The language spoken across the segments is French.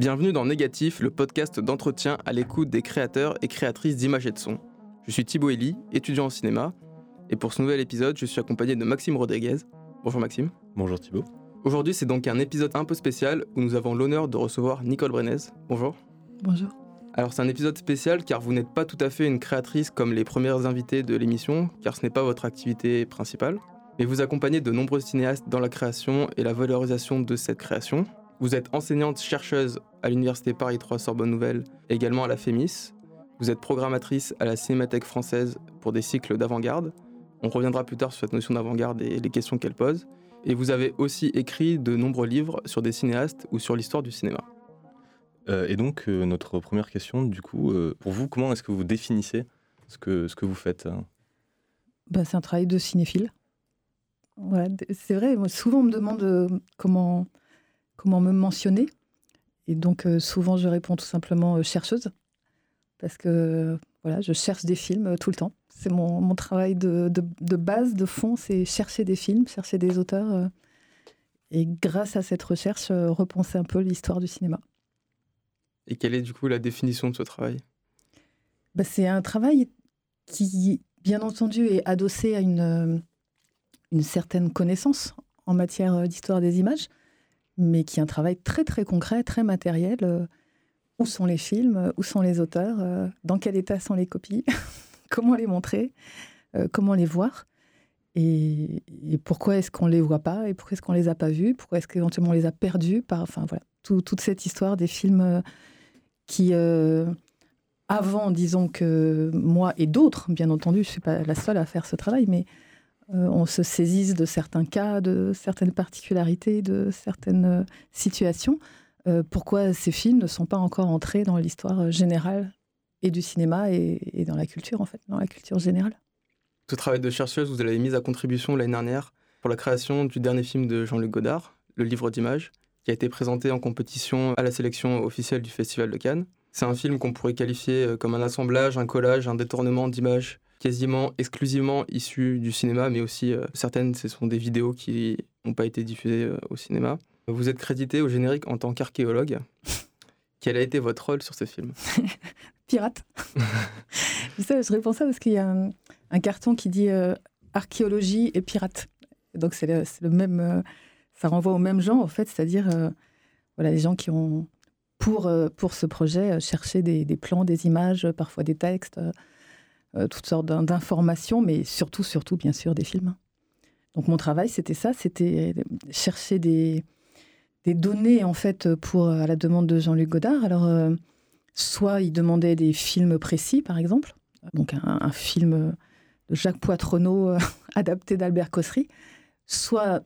Bienvenue dans Négatif, le podcast d'entretien à l'écoute des créateurs et créatrices d'images et de son. Je suis Thibaut Elie, étudiant en cinéma, et pour ce nouvel épisode, je suis accompagné de Maxime Rodriguez. Bonjour Maxime. Bonjour Thibaut. Aujourd'hui, c'est donc un épisode un peu spécial où nous avons l'honneur de recevoir Nicole Brenez. Bonjour. Bonjour. Alors c'est un épisode spécial car vous n'êtes pas tout à fait une créatrice comme les premières invitées de l'émission, car ce n'est pas votre activité principale, mais vous accompagnez de nombreux cinéastes dans la création et la valorisation de cette création. Vous êtes enseignante chercheuse à l'Université Paris 3 Sorbonne Nouvelle, également à la FEMIS. Vous êtes programmatrice à la Cinémathèque française pour des cycles d'avant-garde. On reviendra plus tard sur cette notion d'avant-garde et les questions qu'elle pose. Et vous avez aussi écrit de nombreux livres sur des cinéastes ou sur l'histoire du cinéma. Euh, et donc, euh, notre première question, du coup, euh, pour vous, comment est-ce que vous définissez ce que, ce que vous faites bah, C'est un travail de cinéphile. c'est vrai, moi, souvent on me demande comment, comment me mentionner. Et donc, souvent, je réponds tout simplement chercheuse. Parce que voilà, je cherche des films tout le temps. C'est mon, mon, travail de, de, de, base, de fond, c'est chercher des films, chercher des auteurs. et grâce à cette recherche, repenser un peu l'histoire du cinéma. Et quelle est du coup la définition de ce travail? Bah, C'est un travail qui, bien entendu, est adossé à une, euh, une certaine connaissance en matière euh, d'histoire des images, mais qui est un travail très très concret, très matériel. Euh, où sont les films Où sont les auteurs Dans quel état sont les copies Comment les montrer Comment les voir et, pourquoi est-ce qu'on ne les voit pas Et pourquoi est-ce qu'on ne les a pas vus Pourquoi est-ce qu'éventuellement on les a perdus par, Enfin voilà, toute cette histoire des films qui, euh, avant, disons que moi et d'autres, bien entendu, je ne suis pas la seule à faire ce travail, mais euh, on se saisisse de certains cas, de certaines particularités, de certaines euh, situations. pourquoi ces films ne sont pas encore entrés dans l'histoire générale et du cinéma et, dans la culture, en fait, dans la culture générale? Ce travail de chercheuse, vous l'avez mis à contribution l'année dernière pour la création du dernier film de Jean-Luc Godard, Le livre d'images qui a été présenté en compétition à la sélection officielle du Festival de Cannes. C'est un film qu'on pourrait qualifier euh, comme un assemblage, un collage, un détournement d'images quasiment exclusivement issues du cinéma, mais aussi euh, certaines, ce sont des vidéos qui n'ont pas été diffusées euh, au cinéma. Vous êtes crédité au générique en tant qu'archéologue. Quel a été votre rôle sur ce film? Pirate. je, je réponds ça parce qu'il y a un, carton qui dit archéologie et pirate. Donc c'est le, le, même ça renvoie au même genre, en fait, c'est-à-dire euh, voilà, les gens qui ont, pour, euh, pour ce projet, euh, cherché des, plans, des images, parfois des textes, toutes sortes d'informations, mais surtout, surtout, bien sûr, des films. Donc mon travail, c'était ça, c'était chercher des, données, en fait, pour, à la demande de Jean-Luc Godard. Alors, soit il demandait des films précis, par exemple, donc un, film de Jacques Poitronneau adapté d'Albert Cossery, soit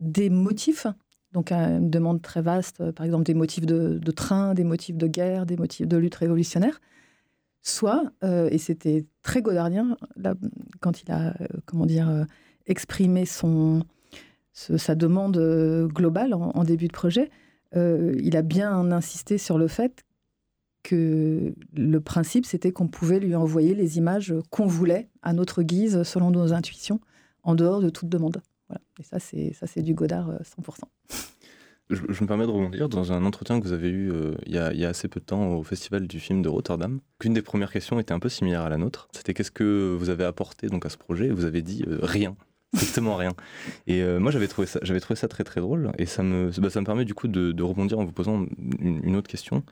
des motifs, donc une demande très vaste, euh, par exemple des motifs de, train, des motifs de guerre, des motifs de lutte révolutionnaire, soit, euh, et c'était très godardien, là, quand il a, euh, comment dire, exprimé son, sa demande globale en, début de projet, il a bien insisté sur le fait que le principe, c'était qu'on pouvait lui envoyer les images qu'on voulait à notre guise, selon nos intuitions, en dehors de toute demande. Et ça, c'est ça, c'est du Godard 100%. Euh, je, me permets de rebondir dans un entretien que vous avez eu euh, il, y a, assez peu de temps au Festival du film de Rotterdam. Une des premières questions était un peu similaire à la nôtre. C'était qu'est-ce que vous avez apporté donc à ce projet? Vous avez dit euh, rien, strictement rien. Et moi, j'avais trouvé ça, très très drôle. Et ça me, bah, ça me permet du coup de, rebondir en vous posant une, autre question,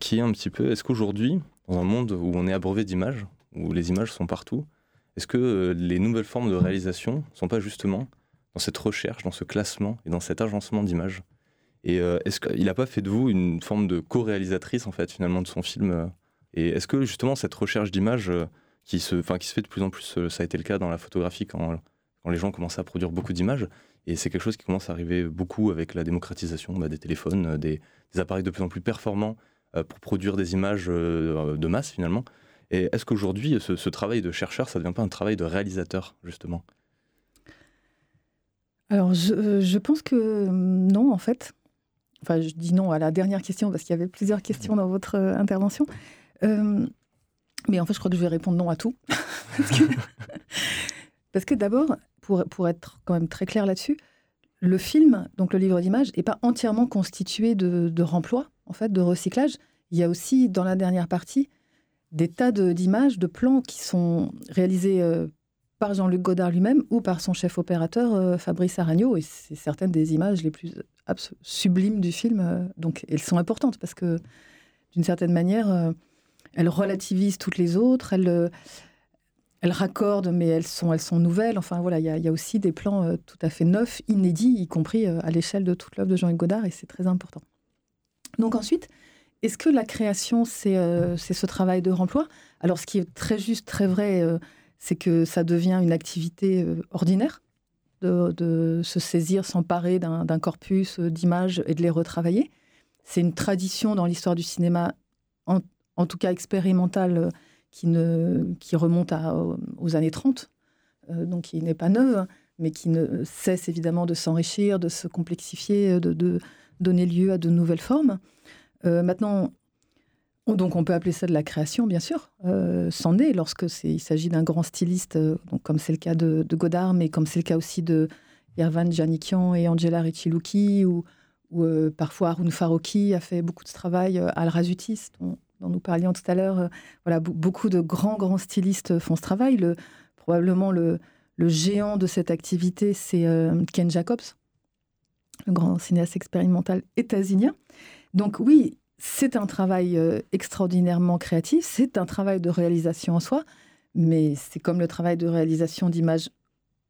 qui est un petit peu est-ce qu'aujourd'hui, dans un monde où on est abreuvé d'images, où les images sont partout, est-ce que les nouvelles formes de réalisation sont pas justement dans cette recherche, dans ce classement et dans cet agencement d'images. Et euh, est-ce qu'il n'a pas fait de vous une forme de co-réalisatrice en fait finalement de son film euh, Et est-ce que justement cette recherche d'images euh, qui se, qui se fait de plus en plus, ça a été le cas dans la photographie quand, quand les gens commençaient à produire beaucoup d'images, et c'est quelque chose qui commence à arriver beaucoup avec la démocratisation bah, des téléphones, des, appareils de plus en plus performants pour produire des images de masse finalement. Et est-ce qu'aujourd'hui, ce, ce, travail de chercheur, ça ne devient pas un travail de réalisateur, justement? Alors, euh, je, pense que euh, non, en fait. Enfin, je dis non à la dernière question parce qu'il y avait plusieurs questions dans votre euh, intervention. mais en fait, je crois que je vais répondre non à tout. parce que, d'abord, pour, pour être quand même très clair là-dessus, le film, donc le livre d'images, n'est pas entièrement constitué de, de remploi. en fait, de recyclage. Il y a aussi, dans la dernière partie, des tas d'images, de, plans qui sont réalisés euh, par Jean-Luc Godard lui-même ou par son chef opérateur euh, Fabrice Aragno. Et c'est certaines des images les plus sublimes du film. Euh, donc elles sont importantes parce que, d'une certaine manière, elles relativisent toutes les autres. Elles, elles raccordent, mais elles sont, elles sont nouvelles. Enfin voilà, il y, a aussi des plans tout à fait neufs, inédits, y compris à l'échelle de toute l'œuvre de Jean-Luc Godard. Et c'est très important. Donc ensuite, est-ce que la création, euh, c'est ce travail de remploi? Alors, ce qui est très juste, très vrai, euh, c'est que ça devient une activité euh, ordinaire de, se saisir, s'emparer d'un corpus d'images et de les retravailler. C'est une tradition dans l'histoire du cinéma, en, tout cas expérimentale, qui, ne, qui remonte aux années 30, donc qui n'est pas neuve, mais qui ne cesse évidemment de s'enrichir, de se complexifier, de donner lieu à de nouvelles formes. Euh, maintenant, donc on peut appeler ça de la création, bien sûr. Euh, C'en est lorsque il s'agit d'un grand styliste, euh, donc comme c'est le cas de, Godard, mais comme c'est le cas aussi de Yervan Janikian et Angela Riccilucchi, ou, ou euh, parfois Arun Farouki a fait beaucoup de travail, Al Razutis, dont, nous parlions tout à l'heure. voilà, beaucoup de grands, grands stylistes font ce travail. Le, probablement le, le géant de cette activité, c'est Ken Jacobs, le grand cinéaste expérimental états-unien. Donc oui, c'est un travail euh, extraordinairement créatif, c'est un travail de réalisation en soi, mais c'est comme le travail de réalisation d'images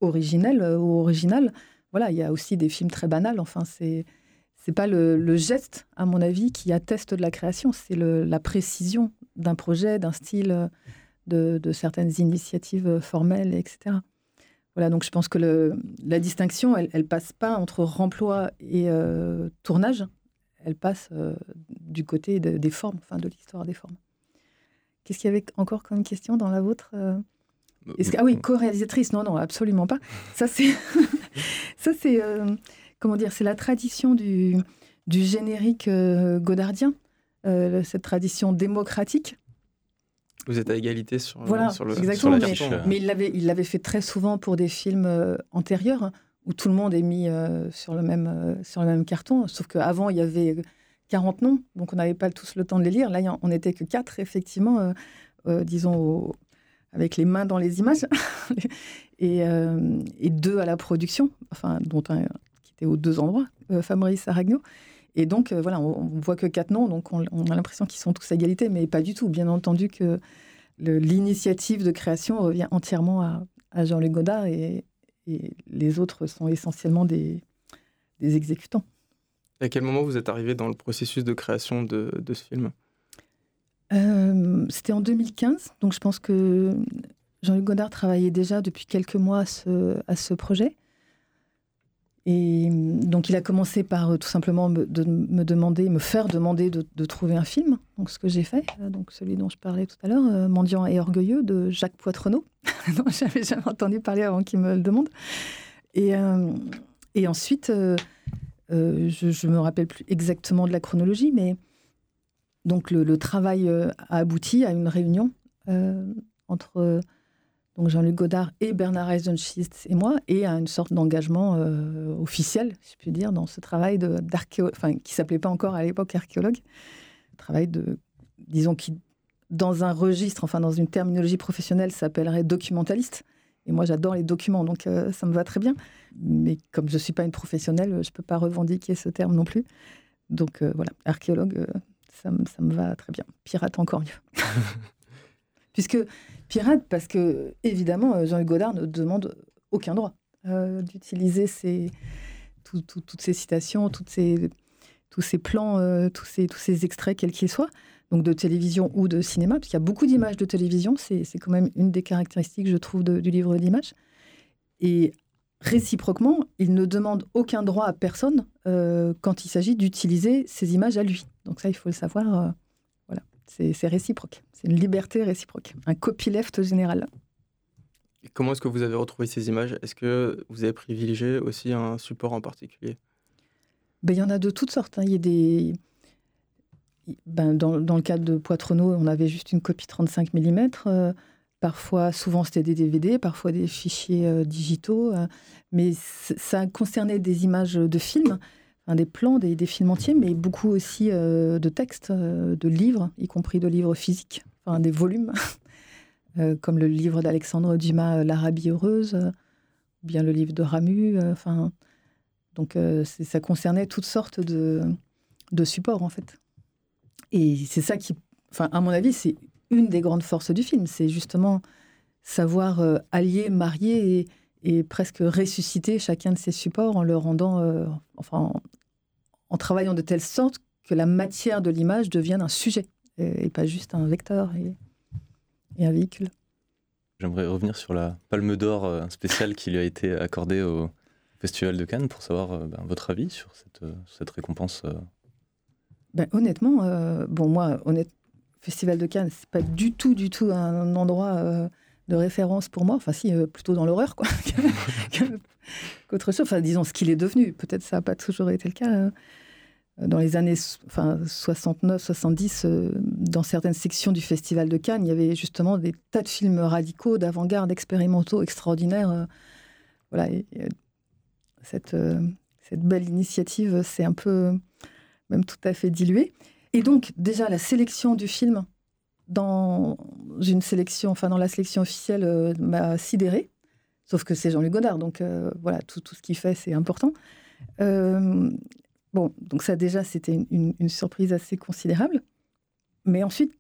originelles euh, ou originales. Voilà, il y a aussi des films très banals. Enfin, c'est c'est pas le, geste, à mon avis, qui atteste de la création, c'est la précision d'un projet, d'un style, euh, de, certaines initiatives formelles, etc. Voilà, donc je pense que la distinction, elle, elle passe pas entre remploi et tournage, elle passe euh, du côté des formes, enfin de l'histoire des formes. Qu'est-ce qu'il y avait encore comme question dans la vôtre euh? Ah oui, co-réalisatrice, non, non, absolument pas. Ça, c'est, ça, c'est euh, comment dire, c'est la tradition du, du générique godardien, cette tradition démocratique. Vous êtes à égalité sur, voilà, sur le exactement, mais, mais, il l'avait, il l'avait fait très souvent pour des films antérieurs où tout le monde est mis euh, sur, le même, euh, sur le même carton. Sauf qu'avant, il y avait 40 noms, donc on n'avait pas tous le temps de les lire. Là, on n'était que 4, effectivement, euh, disons, avec les mains dans les images, et, et, deux à la production, enfin, dont qui était aux deux endroits, Fabrice Aragno. Et donc, voilà, on, ne voit que quatre noms, donc on, a l'impression qu'ils sont tous à égalité, mais pas du tout. Bien entendu que l'initiative de création revient entièrement à, à Jean-Luc Godard et, et les autres sont essentiellement des, des exécutants. À quel moment vous êtes arrivé dans le processus de création de, de ce film? Euh, C'était en 2015, donc je pense que Jean-Luc Godard travaillait déjà depuis quelques mois à ce, à ce projet. Et donc, il a commencé par euh, tout simplement me, de, me demander, me faire demander de, trouver un film. Donc, ce que j'ai fait, euh, donc celui dont je parlais tout à l'heure, euh, Mendiant et orgueilleux de Jacques Poitrenaud, dont j'avais jamais entendu parler avant qu'il me le demande. Et, et ensuite, je ne me rappelle plus exactement de la chronologie, mais donc le, le travail a abouti à une réunion entre donc Jean-Luc Godard et Bernard Eisenschitz et moi, et à une sorte d'engagement euh, officiel, si je puis dire, dans ce travail d'archéologue, qui s'appelait pas encore à l'époque archéologue, travail de, disons, qui, dans un registre, enfin, dans une terminologie professionnelle, s'appellerait documentaliste. Et moi, j'adore les documents, donc euh, ça me va très bien. Mais comme je ne suis pas une professionnelle, je ne peux pas revendiquer ce terme non plus. Donc euh, voilà, archéologue, ça, ça me va très bien. Pirate encore mieux. Puisque pirate parce que, évidemment, euh, Jean-Luc Godard ne demande aucun droit euh, d'utiliser toutes ces citations, tous ces plans, euh, tous, ces, extraits, quels qu'ils soient, donc de télévision ou de cinéma, parce qu'il y a beaucoup d'images de télévision, c'est quand même une des caractéristiques, je trouve, du livre d'images. Et réciproquement, il ne demande aucun droit à personne quand il s'agit d'utiliser ces images à lui. Donc ça, il faut le savoir. C'est réciproque. C'est une liberté réciproque, un copyleft général. comment est-ce que vous avez retrouvé ces images? Est-ce que vous avez privilégié aussi un support en particulier? Ben, Il y en a de toutes sortes. Hein. Il y a des... Ben, dans, dans, le cadre de Poitrenaud, on avait juste une copie 35 mm. Euh, parfois, souvent, c'était des DVD, parfois des fichiers euh, digitaux. Euh, mais ça concernait des images de films. Des plans, des, films entiers, mais beaucoup aussi de textes, de livres, y compris de livres physiques, des volumes, comme le livre d'Alexandre Dumas, L'Arabie heureuse, ou bien le livre de Ramu. Enfin, donc ça concernait toutes sortes de, supports en fait. Et c'est ça qui, à mon avis, c'est une des grandes forces du film. C'est justement savoir euh, allier, marier presque ressusciter chacun de ces supports en le rendant, euh, enfin, en, travaillant de telle sorte que la matière de l'image devienne un sujet et, pas juste un vecteur et, un véhicule. J'aimerais revenir sur la Palme d'Or euh, spéciale qui lui a été accordée au Festival de Cannes pour savoir ben, votre avis sur cette, cette récompense. Ben, honnêtement, bon moi, honnête, Festival de Cannes, c'est pas du tout, du tout un endroit de référence pour moi. Enfin, si, euh, plutôt dans l'horreur, quoi, qu'autre chose. Enfin, disons ce qu'il est devenu. Peut-être ça n'a pas toujours été le cas. Hein. Dans les années enfin, 69, 70, euh, dans certaines sections du Festival de Cannes, il y avait justement des tas de films radicaux, d'avant-garde, expérimentaux, extraordinaires. Euh. voilà. cette, cette belle initiative s'est un peu, même tout à fait diluée. Et donc, déjà, la sélection du film dans une sélection, enfin dans la sélection officielle, euh, m'a sidéré. Sauf que c'est Jean-Luc Godard, donc euh, voilà, tout, ce qu'il fait, c'est important. Euh, bon, donc ça déjà, c'était une, surprise assez considérable. Mais ensuite,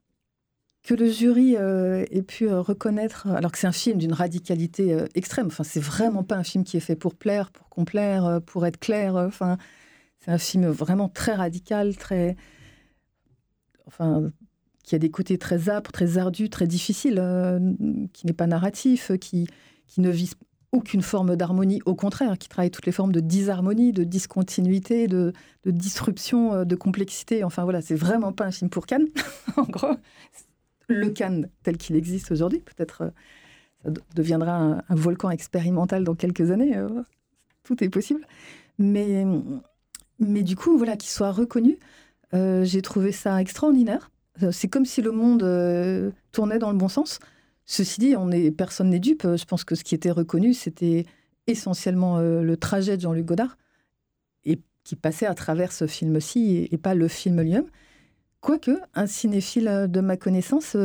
que le jury ait pu reconnaître, alors que c'est un film d'une radicalité extrême, enfin, c'est vraiment pas un film qui est fait pour plaire, pour complaire, pour être clair, enfin, c'est un film vraiment très radical, très. Enfin, qui a des côtés très âpres, très ardus, très difficiles, euh, qui n'est pas narratif, qui, qui ne vise aucune forme d'harmonie, au contraire, qui travaille toutes les formes de disharmonie, de discontinuité, de, disruption, euh, de complexité. Enfin voilà, c'est vraiment pas un film pour Cannes, en gros. Le Cannes tel qu'il existe aujourd'hui, peut-être euh, ça deviendra un, volcan expérimental dans quelques années. tout est possible. Mais, mais du coup, voilà, qu'il soit reconnu, j'ai trouvé ça extraordinaire. Euh, c'est comme si le monde euh, tournait dans le bon sens. Ceci dit, on personne n'est dupe. Je pense que ce qui était reconnu, c'était essentiellement euh, le trajet de Jean-Luc Godard, et qui passait à travers ce film-ci, et, pas le film lui-même. Quoique, un cinéphile de ma connaissance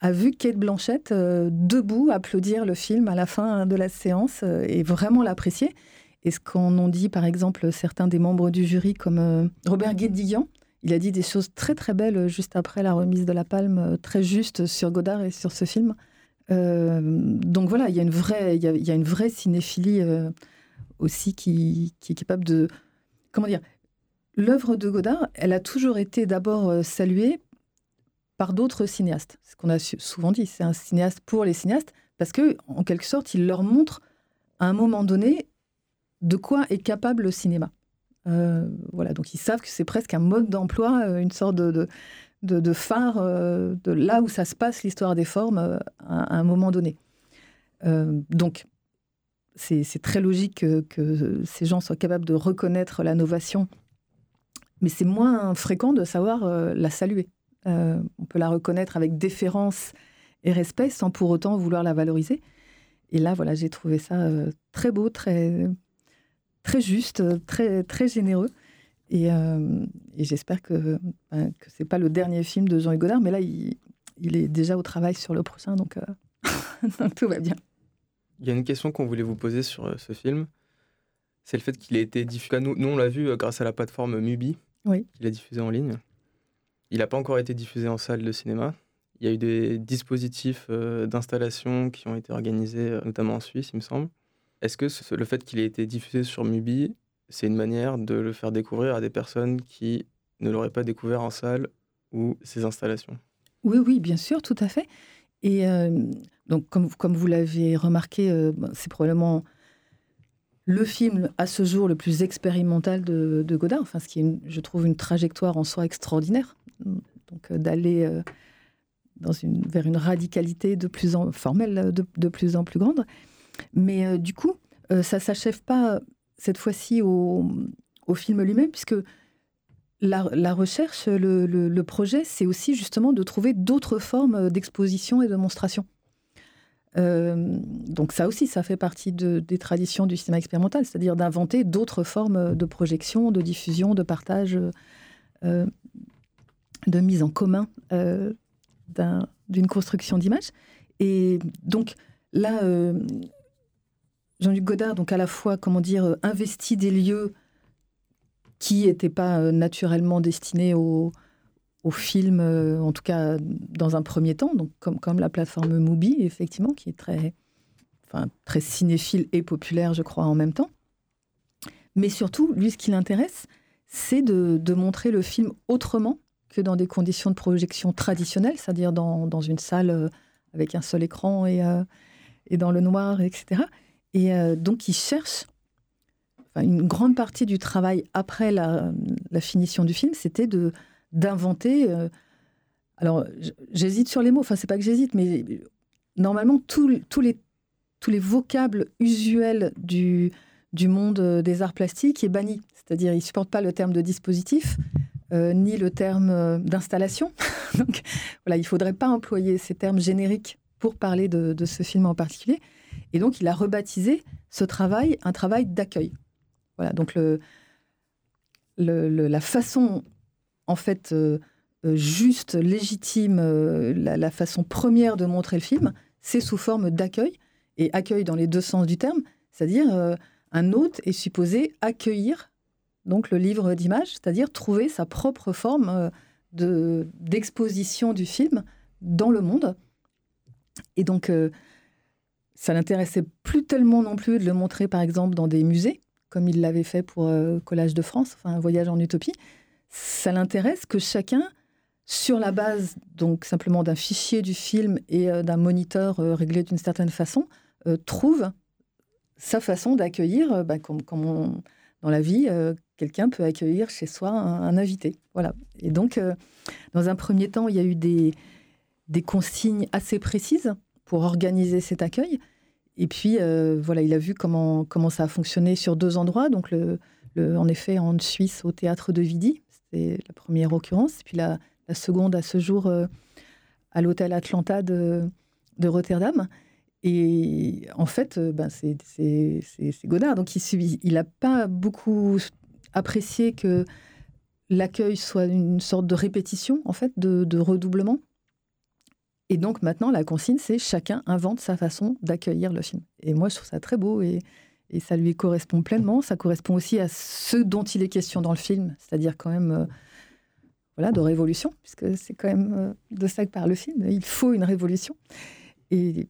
a vu Kate Blanchett debout applaudir le film à la fin de la séance et vraiment l'apprécier. Et ce qu'en ont dit, par exemple, certains des membres du jury, comme Robert Guédiguian, il a dit des choses très très belles euh, juste après la remise de la Palme, euh, très juste sur Godard et sur ce film. Euh, donc voilà, il y a une vraie, il y a, une vraie cinéphilie aussi qui, est capable de, comment dire, l'œuvre de Godard, elle a toujours été d'abord saluée par d'autres cinéastes. Ce qu'on a souvent dit, c'est un cinéaste pour les cinéastes parce que en quelque sorte, il leur montre à un moment donné de quoi est capable le cinéma. Euh, voilà, donc ils savent que c'est presque un mode d'emploi, euh, une sorte de, phare euh, de là où ça se passe, l'histoire des formes, à, un moment donné. donc, c'est très logique que, ces gens soient capables de reconnaître la novation, mais c'est moins fréquent de savoir la saluer. on peut la reconnaître avec déférence et respect sans pour autant vouloir la valoriser. Et là, voilà, j'ai trouvé ça très beau, très, très juste, très, très généreux. Et, euh, j'espère que, ben, que ce n'est pas le dernier film de Jean-Hugues Godard, mais là, il, il, est déjà au travail sur le prochain, donc, euh, tout va bien. Il y a une question qu'on voulait vous poser sur euh, ce film. C'est le fait qu'il ait été diffusé. Nous, nous on l'a vu grâce à la plateforme Mubi. Oui. Il a diffusé en ligne. Il n'a pas encore été diffusé en salle de cinéma. Il y a eu des dispositifs d'installation qui ont été organisés, notamment en Suisse, il me semble. Est-ce que le fait qu'il ait été diffusé sur Mubi, c'est une manière de le faire découvrir à des personnes qui ne l'auraient pas découvert en salle ou ses installations? Oui, oui, bien sûr, tout à fait. Et euh, donc, comme, vous l'avez remarqué, euh, c'est probablement le film à ce jour le plus expérimental de, Godard, enfin, ce qui est, je trouve, une trajectoire en soi extraordinaire. Donc, euh, d'aller vers une radicalité de plus en formelle, de, de plus en plus grande. Mais euh, du coup, euh, ça s'achève pas cette fois-ci au, film lui-même, puisque la, recherche, le, projet, c'est aussi justement de trouver d'autres formes d'exposition et de monstration. donc ça aussi, ça fait partie des traditions du cinéma expérimental, c'est-à-dire d'inventer d'autres formes de projection, de diffusion, de partage, de mise en commun d'une construction d'image. Et donc là, Jean-Luc Godard, donc à la fois, comment dire, investi des lieux qui n'étaient pas naturellement destinés au, au film, euh, en tout cas dans un premier temps, donc comme, comme la plateforme Mubi, effectivement, qui est très, enfin, très cinéphile et populaire, je crois, en même temps. Mais surtout, lui, ce qui l'intéresse, c'est de, de, montrer le film autrement que dans des conditions de projection traditionnelles, c'est-à-dire dans, dans, une salle euh, avec un seul écran et, euh, et dans le noir, etc. Et donc, il cherche une grande partie du travail après la, finition du film, c'était de d'inventer. Euh, alors, j'hésite sur les mots, enfin, c'est pas que j'hésite, mais normalement, tous les, tous les vocables usuels du, du monde euh, des arts plastiques est banni. C'est-à-dire, ils supportent pas le terme de dispositif, euh, ni le terme d'installation. Donc, voilà, il faudrait pas employer ces termes génériques pour parler de, ce film en particulier. Et donc, il a rebaptisé ce travail un travail d'accueil. Voilà, donc la façon en fait euh, euh, juste, légitime, euh, la, façon première de montrer le film, c'est sous forme d'accueil, et accueil dans les deux sens du terme, c'est-à-dire un hôte est supposé accueillir donc le livre d'image, c'est-à-dire trouver sa propre forme de d'exposition du film dans le monde. Et donc, ça n'intéressait plus tellement non plus de le montrer, par exemple, dans des musées, comme il l'avait fait pour Collage de France, enfin, un voyage en utopie ça l'intéresse que chacun, sur la base donc simplement d'un fichier du film et euh, d'un moniteur euh, réglé d'une certaine façon, euh, trouve sa façon d'accueillir, bah, comme, dans la vie, quelqu'un peut accueillir chez soi un, invité. Voilà. Et donc, dans un premier temps, il y a eu des consignes assez précises pour organiser cet accueil. Et puis, voilà, il a vu comment, comment ça a fonctionné sur deux endroits. Donc, en effet, en Suisse, au théâtre de Vidi, c'est la première occurrence. Puis la, seconde à ce jour euh, à l'hôtel Atlanta de, Rotterdam. Et en fait, euh, ben c'est Godard. Donc il n'a pas beaucoup apprécié que l'accueil soit une sorte de répétition, en fait, de, redoublement. Et donc maintenant, la consigne, c'est chacun invente sa façon d'accueillir le film. Et moi, je trouve ça très beau. Et et ça lui correspond pleinement. Ça correspond aussi à ce dont il est question dans le film, c'est-à-dire quand même euh, voilà, de révolution, puisque c'est quand même euh, de ça que parle le film. Il faut une révolution. Et,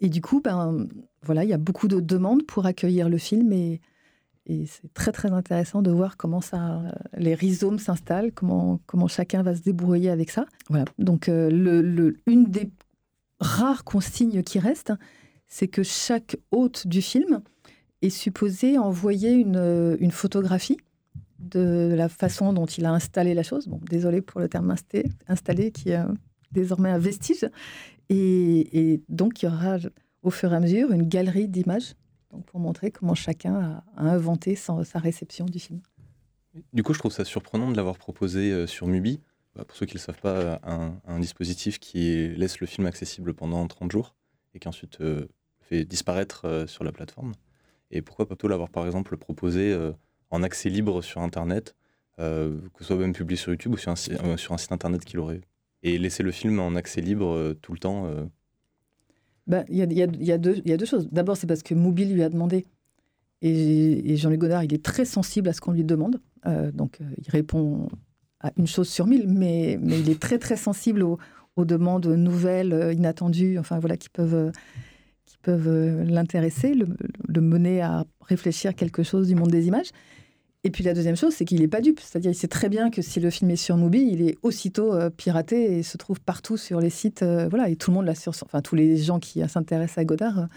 et du coup, ben, voilà, il y a beaucoup de demandes pour accueillir le film et c'est très très intéressant de voir comment ça, les rhizomes s'installent, comment, comment chacun va se débrouiller avec ça. Voilà. Donc, euh, une des rares consignes qui restent, c'est que chaque hôte du film est supposé envoyer une, euh, une, photographie de la façon dont il a installé la chose. Bon, désolé pour le terme installé, qui est désormais un vestige. Et, donc, il y aura au fur et à mesure une galerie d'images pour montrer comment chacun a, inventé sa, réception du film. Du coup, je trouve ça surprenant de l'avoir proposé euh, sur Mubi. Bah, pour ceux qui ne le savent pas, un, un, dispositif qui laisse le film accessible pendant 30 jours et qui ensuite euh, fait disparaître sur la plateforme. Et pourquoi pas l'avoir, par exemple, proposé euh, en accès libre sur Internet, euh, que ce soit même publié sur YouTube ou sur un, euh, sur un site Internet qu'il aurait Et laisser le film en accès libre tout le temps Il y, a, deux choses. D'abord, c'est parce que Mobile lui a demandé. Et, Jean-Luc Godard, il est très sensible à ce qu'on lui demande. donc, il répond à une chose sur mille, mais, il est très, très sensible aux, demandes nouvelles, inattendues, enfin voilà, qui peuvent euh, l'intéresser, le, mener à réfléchir quelque chose du monde des images. Et puis la deuxième chose, c'est qu'il n'est pas dupe. C'est-à-dire qu'il sait très bien que si le film est sur Mubi, il est aussitôt euh, piraté et se trouve partout sur les sites. Euh, voilà, et tout le monde l'a sur. Enfin, tous les gens qui s'intéressent à Godard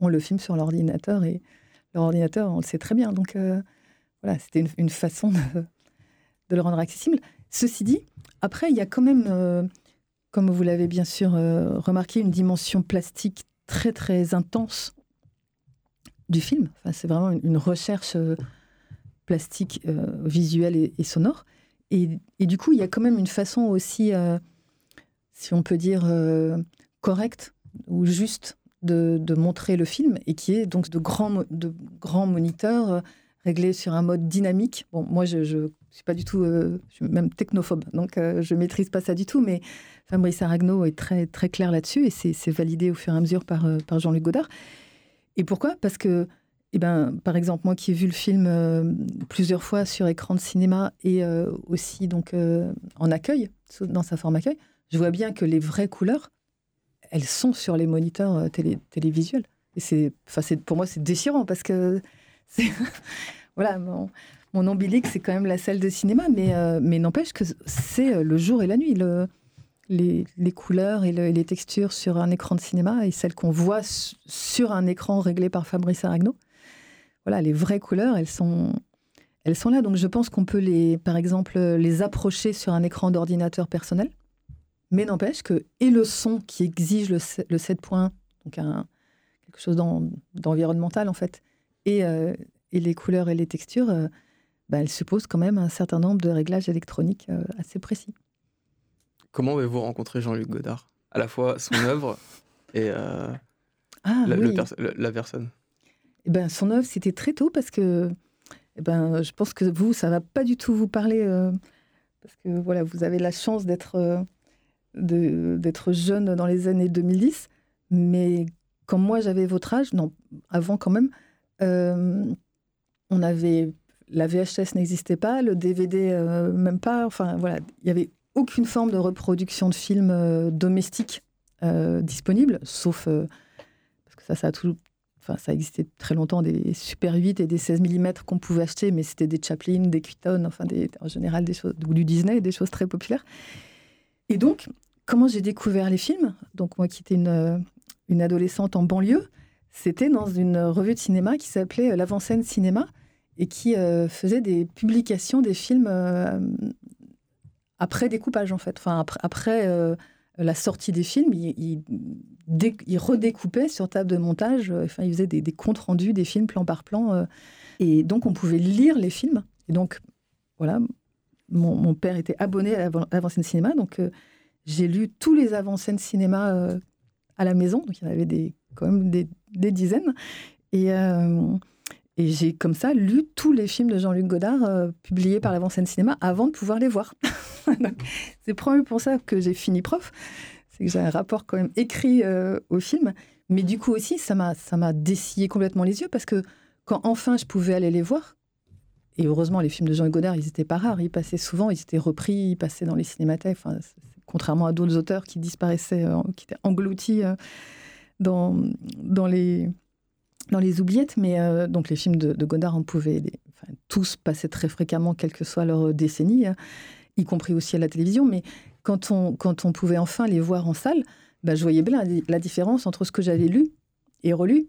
ont le film sur l'ordinateur et leur ordinateur, on le sait très bien. Donc voilà, c'était une, façon de, le rendre accessible. Ceci dit, après, il y a quand même, comme vous l'avez bien sûr remarqué, une dimension plastique très très intense du film. Enfin, c'est vraiment une, recherche euh, plastique, euh, visuelle et, sonore. Et, du coup, il y a quand même une façon aussi, euh, si on peut dire, correcte ou juste de, montrer le film et qui est donc de grands, de grands moniteurs réglés sur un mode dynamique. Bon, moi, je suis pas du tout, même technophobe, donc je maîtrise pas ça du tout, mais Fabrice Aragno est très, très clair là-dessus et c'est validé au fur et à mesure par Jean-Luc Godard. Et pourquoi? Parce que eh ben, par exemple, moi qui ai vu le film euh, plusieurs fois sur écran de cinéma et euh, aussi donc euh, en accueil, dans sa forme accueil, je vois bien que les vraies couleurs, elles sont sur les moniteurs télévisuels. Et c'est, pour moi, c'est déchirant parce que voilà, mon, mon c'est quand même la salle de cinéma, mais, mais n'empêche que c'est le jour et la nuit. Le, les, les, couleurs et, les textures sur un écran de cinéma et celles qu'on voit sur un écran réglé par Fabrice Aragno voilà, les vraies couleurs, elles sont, elles sont là. Donc je pense qu'on peut les, par exemple, les approcher sur un écran d'ordinateur personnel. Mais n'empêche que, et le son qui exige le, 7 points, donc un, quelque chose d'environnemental en fait, et, euh, et, les couleurs et les textures, euh, bah, elles supposent quand même un certain nombre de réglages électroniques euh, assez précis. Comment avez-vous rencontré Jean-Luc Godard? À la fois son œuvre et ah, la, la personne eh ben, son œuvre, c'était très tôt parce que eh ben, je pense que vous, ça va pas du tout vous parler euh, parce que voilà, vous avez la chance d'être euh, jeune dans les années 2010, mais quand moi j'avais votre âge, non, avant quand même, euh, on avait la VHS n'existait pas, le DVD même pas, enfin voilà, il y avait aucune forme de reproduction de films domestiques disponible, sauf parce que ça, ça a tout, Enfin, ça existait très longtemps, des Super 8 et des 16 mm qu'on pouvait acheter, mais c'était des Chaplin, des Quitton, enfin, en général, des choses, du Disney, des choses très populaires. Et donc, comment j'ai découvert les films? Donc, moi qui étais une, adolescente en banlieue, c'était dans une revue de cinéma qui s'appelait L'Avant-Scène Cinéma et qui euh, faisait des publications des films euh, après découpage, en fait. Enfin, après, euh, la sortie des films, il, redécoupait sur table de montage, euh, enfin, il faisait des, comptes rendus des films plan par plan. Euh, et donc, on pouvait lire les films. Et donc, voilà, mon, père était abonné à l'avant-scène cinéma, donc euh, j'ai lu tous les avant-scènes cinéma à la maison. Donc, il y en avait des, quand même des, dizaines. Et, et j'ai comme ça lu tous les films de Jean-Luc Godard publiés par l'avant-scène cinéma avant de pouvoir les voir. c'est probablement pour ça que j'ai fini prof. C'est que j'ai un rapport quand même écrit euh, au film. Mais du coup aussi, ça m'a, ça m'a dessillé complètement les yeux parce que quand enfin je pouvais aller les voir, et heureusement, les films de Jean Godard, ils n'étaient pas rares. Ils passaient souvent, ils étaient repris, ils passaient dans les cinémathèques. Enfin, contrairement à d'autres auteurs qui disparaissaient, euh, qui étaient engloutis euh, dans, dans, les, dans les oubliettes. Mais donc, les films de, Godard, on pouvait tous passer très fréquemment, quelle que soit leur décennie y compris aussi à la télévision. Mais quand on, quand on pouvait enfin les voir en salle, bah, je voyais bien la, différence entre ce que j'avais lu et relu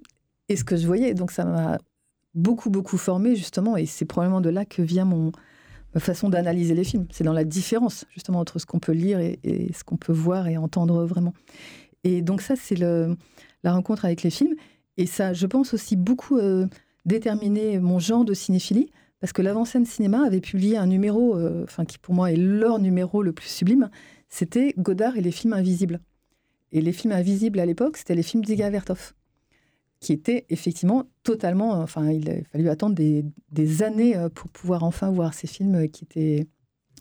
et ce que je voyais. Donc ça m'a beaucoup, beaucoup formé, justement. Et c'est probablement de là que vient mon, ma façon d'analyser les films. C'est dans la différence, justement, entre ce qu'on peut lire et, ce qu'on peut voir et entendre vraiment. Et donc ça, c'est la rencontre avec les films. Et ça, je pense aussi beaucoup euh, déterminer mon genre de cinéphilie parce que l'avant-scène cinéma avait publié un numéro, euh, enfin qui pour moi est leur numéro le plus sublime, c'était Godard et les films invisibles. Et les films invisibles à l'époque, c'était les films d'Iga Vertov, qui étaient effectivement totalement. Enfin, il a fallu attendre des, années euh, pour pouvoir enfin voir ces films qui étaient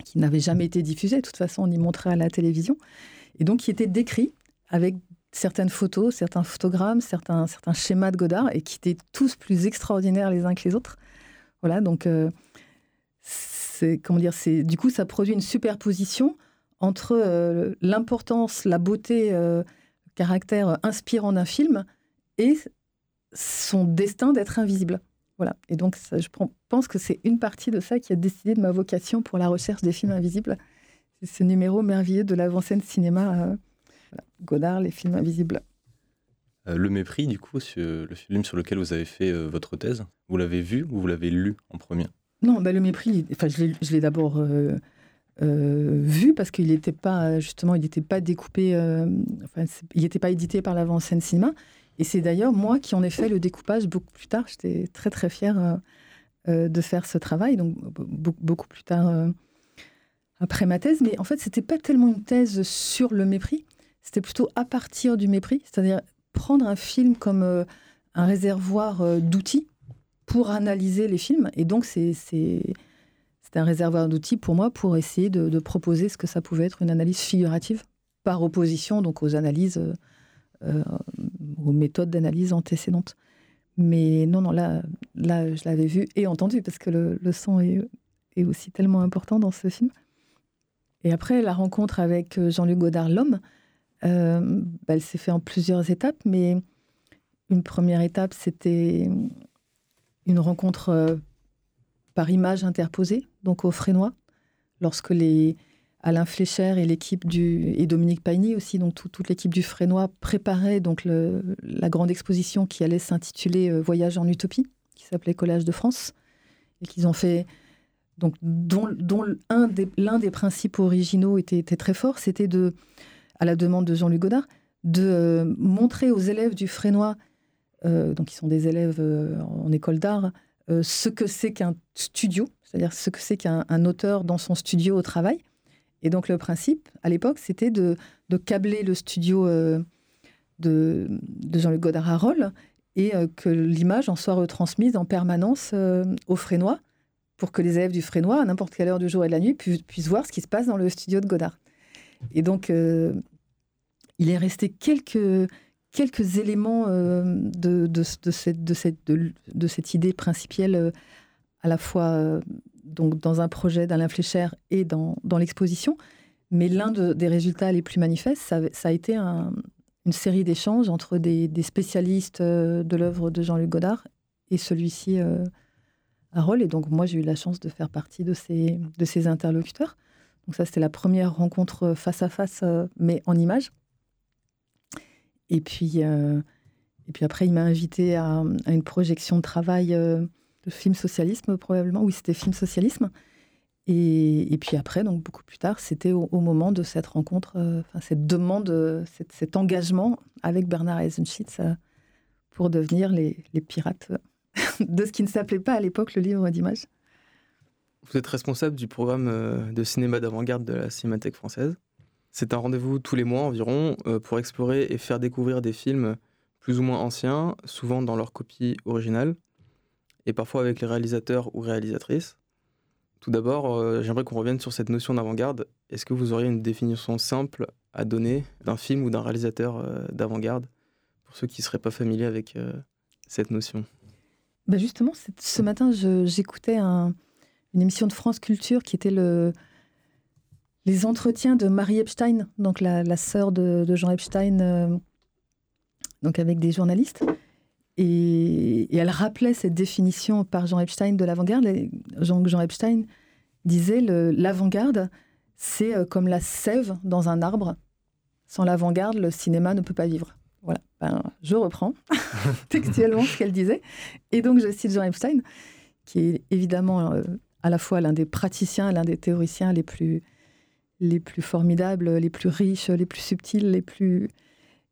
qui n'avaient jamais été diffusés. De toute façon, on y montrait à la télévision, et donc qui étaient décrits avec certaines photos, certains photogrammes, certains, certains schémas de Godard, et qui étaient tous plus extraordinaires les uns que les autres. Voilà, donc euh, c'est comment dire, c'est du coup ça produit une superposition entre euh, l'importance, la beauté, euh, caractère inspirant d'un film et son destin d'être invisible. Voilà. Et donc je pense que c'est une partie de ça qui a décidé de ma vocation pour la recherche des films invisibles. C'est ce numéro merveilleux de l'avant-scène cinéma Godard, les films invisibles. Euh, le mépris, du coup, le film sur lequel vous avez fait euh, votre thèse, vous l'avez vu ou vous l'avez lu en premier? Non, bah, le mépris, enfin, je l'ai d'abord euh, vu parce qu'il n'était pas, justement, il n'était pas découpé, enfin, il n'était pas édité par l'avant-scène cinéma. Et c'est d'ailleurs moi qui en ai fait le découpage beaucoup plus tard. J'étais très très fière de faire ce travail, donc beaucoup plus tard après ma thèse. Mais en fait, c'était pas tellement une thèse sur le mépris, c'était plutôt à partir du mépris, c'est-à-dire prendre un film comme un réservoir d'outils pour analyser les films. Et donc, c'est un réservoir d'outils pour moi pour essayer de, proposer ce que ça pouvait être une analyse figurative par opposition donc aux analyses, aux méthodes d'analyse antécédentes. Mais non, non, là, là je l'avais vu et entendu parce que le, le son est, est, aussi tellement important dans ce film. Et après, la rencontre avec euh, Jean-Luc Godard, l'homme, euh, bah, elle s'est faite en plusieurs étapes, mais une première étape, c'était une rencontre euh, par image interposée, donc au Frénois, lorsque les, Alain Flécher et l'équipe du et Dominique Paigny aussi, donc toute l'équipe du Frénois préparait donc la grande exposition qui allait s'intituler euh, Voyage en utopie, qui s'appelait Collage de France, et qu'ils ont fait donc dont, l'un des, principes originaux était, très fort, c'était de, à la demande de Jean-Luc Godard, de euh, montrer aux élèves du Frénois, euh, donc qui sont des élèves en école d'art, ce que c'est qu'un studio, c'est-à-dire ce que c'est qu'un auteur dans son studio au travail et donc le principe, à l'époque, c'était de, câbler le studio euh, de, Jean-Luc Godard à Roll et euh, que l'image en soit retransmise en permanence euh, au Frénois pour que les élèves du Frénois, à n'importe quelle heure du jour et de la nuit, puissent, voir ce qui se passe dans le studio de Godard. Et donc, il est resté quelques, quelques éléments de, de, cette, de, cette, de, cette idée principielle à la fois donc dans un projet d'Alain Flécher et dans, dans l'exposition. Mais l'un des résultats les plus manifestes, ça, a été une série d'échanges entre des, spécialistes euh, de l'œuvre de Jean-Luc Godard et celui-ci euh, à Roll. Et donc, moi, j'ai eu la chance de faire partie de ces, de ces interlocuteurs. Donc, ça, c'était la première rencontre face à face, euh, mais en images. Et puis, et puis après, il m'a invité à, une projection de travail de film socialisme probablement. Oui, c'était film socialisme. Et, puis après, donc beaucoup plus tard, c'était au, moment de cette rencontre, euh, cette demande, euh, cet engagement avec Bernard Eisenschitz euh, pour devenir les, pirates de ce qui ne s'appelait pas à l'époque le livre d'images. Vous êtes responsable du programme de cinéma d'avant-garde de la Cinémathèque française. C'est un rendez-vous tous les mois environ pour explorer et faire découvrir des films plus ou moins anciens, souvent dans leur copie originale et parfois avec les réalisateurs ou réalisatrices. Tout d'abord, euh, j'aimerais qu'on revienne sur cette notion d'avant-garde. Est-ce que vous auriez une définition simple à donner d'un film ou d'un réalisateur euh, d'avant-garde pour ceux qui ne seraient pas familiers avec euh, cette notion? Bah Justement, ce matin, j'écoutais une émission de France Culture qui était le, les entretiens de Marie Epstein, donc la, la sœur de, de, Jean Epstein, donc avec des journalistes. Et, elle rappelait cette définition par Jean Epstein de l'avant-garde. Jean, Jean Epstein disait l'avant-garde, c'est euh, comme la sève dans un arbre. Sans l'avant-garde, le cinéma ne peut pas vivre. Voilà, ben, je reprends textuellement ce qu'elle disait. Et donc, je cite Jean Epstein, qui est évidemment euh, à la fois l'un des praticiens, l'un des théoriciens les plus, les plus formidables, les plus riches, les plus subtils, les plus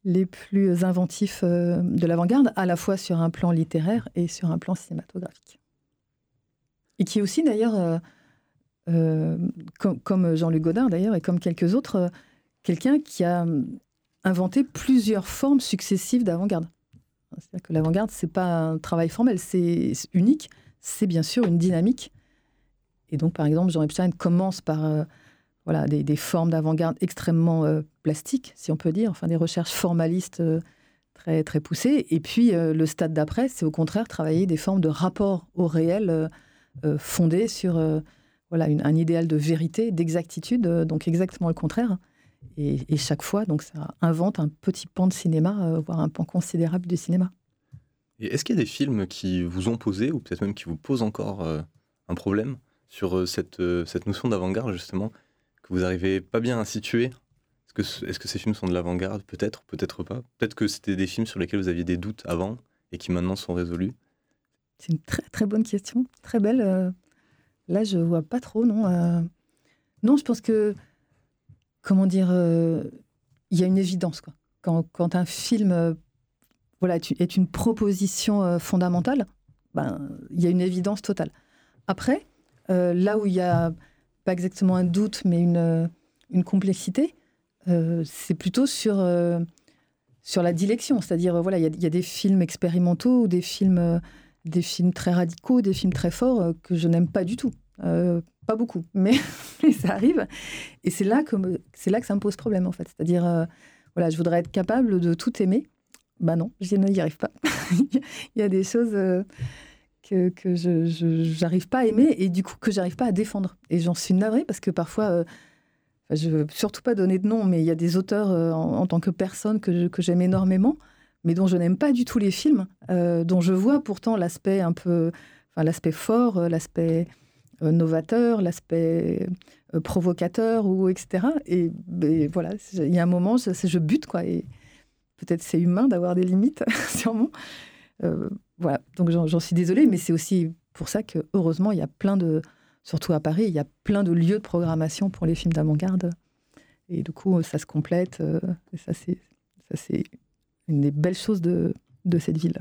les plus inventifs euh, de l'avant-garde, à la fois sur un plan littéraire et sur un plan cinématographique. Et qui est aussi d'ailleurs, euh, euh, comme, Jean-Luc Godard d'ailleurs, et comme quelques autres, quelqu'un qui a inventé plusieurs formes successives d'avant-garde. C'est-à-dire que l'avant-garde, c'est pas un travail formel, c'est unique, c'est bien sûr une dynamique. Et donc, par exemple, Jean Epstein commence par voilà, des, formes d'avant-garde extrêmement euh, plastiques, si on peut dire, enfin des recherches formalistes euh, très, très poussées. Et puis euh, le stade d'après, c'est au contraire travailler des formes de rapport au réel fondées sur voilà, un idéal de vérité, d'exactitude, donc exactement le contraire. Et, chaque fois, donc ça invente un petit pan de cinéma, voire un pan considérable du cinéma. Et est-ce qu'il y a des films qui vous ont posé, ou peut-être même qui vous posent encore un problème? Sur cette, cette notion d'avant-garde, justement vous arrivez pas bien à situer Est-ce que, est -ce que ces films sont de l'avant-garde Peut-être, peut-être pas? Peut-être que c'était des films sur lesquels vous aviez des doutes avant et qui maintenant sont résolus. C'est une très très bonne question, très belle. Euh, là, je vois pas trop, non. Euh. Non, je pense que, comment dire, euh, il y a une évidence. Quoi. Quand, quand un film voilà, est une proposition fondamentale, ben, il y a une évidence totale. Après, là où il y a pas exactement un doute, mais une, euh, une complexité. Euh, c'est plutôt sur euh, sur la dilection, c'est-à-dire voilà, il y, a des films expérimentaux des films, des films très radicaux, des films très forts que je n'aime pas du tout. pas beaucoup, mais, ça arrive. Et c'est là que c'est là que ça me pose problème en fait. C'est-à-dire voilà, je voudrais être capable de tout aimer. Bah non, je n'y arrive pas. il y a des choses que, que je n'arrive pas à aimer et du coup que j'arrive pas à défendre. Et j'en suis navrée parce que parfois, je ne veux surtout pas donner de nom, mais il y a des auteurs euh, en, tant que personne que, j'aime énormément, mais dont je n'aime pas du tout les films, euh, dont je vois pourtant l'aspect un peu, l'aspect fort, euh, l'aspect novateur, l'aspect provocateur ou etc. Et, voilà, il y a un moment, je, je bute quoi. Et peut-être c'est humain d'avoir des limites, sûrement. Voilà, donc j'en suis désolée, mais c'est aussi pour ça que heureusement il y a plein de surtout à Paris, il y a plein de lieux de programmation pour les films d'avant-garde. Et du coup, ça se complète. Euh, et ça, c'est une des belles choses de, de cette ville.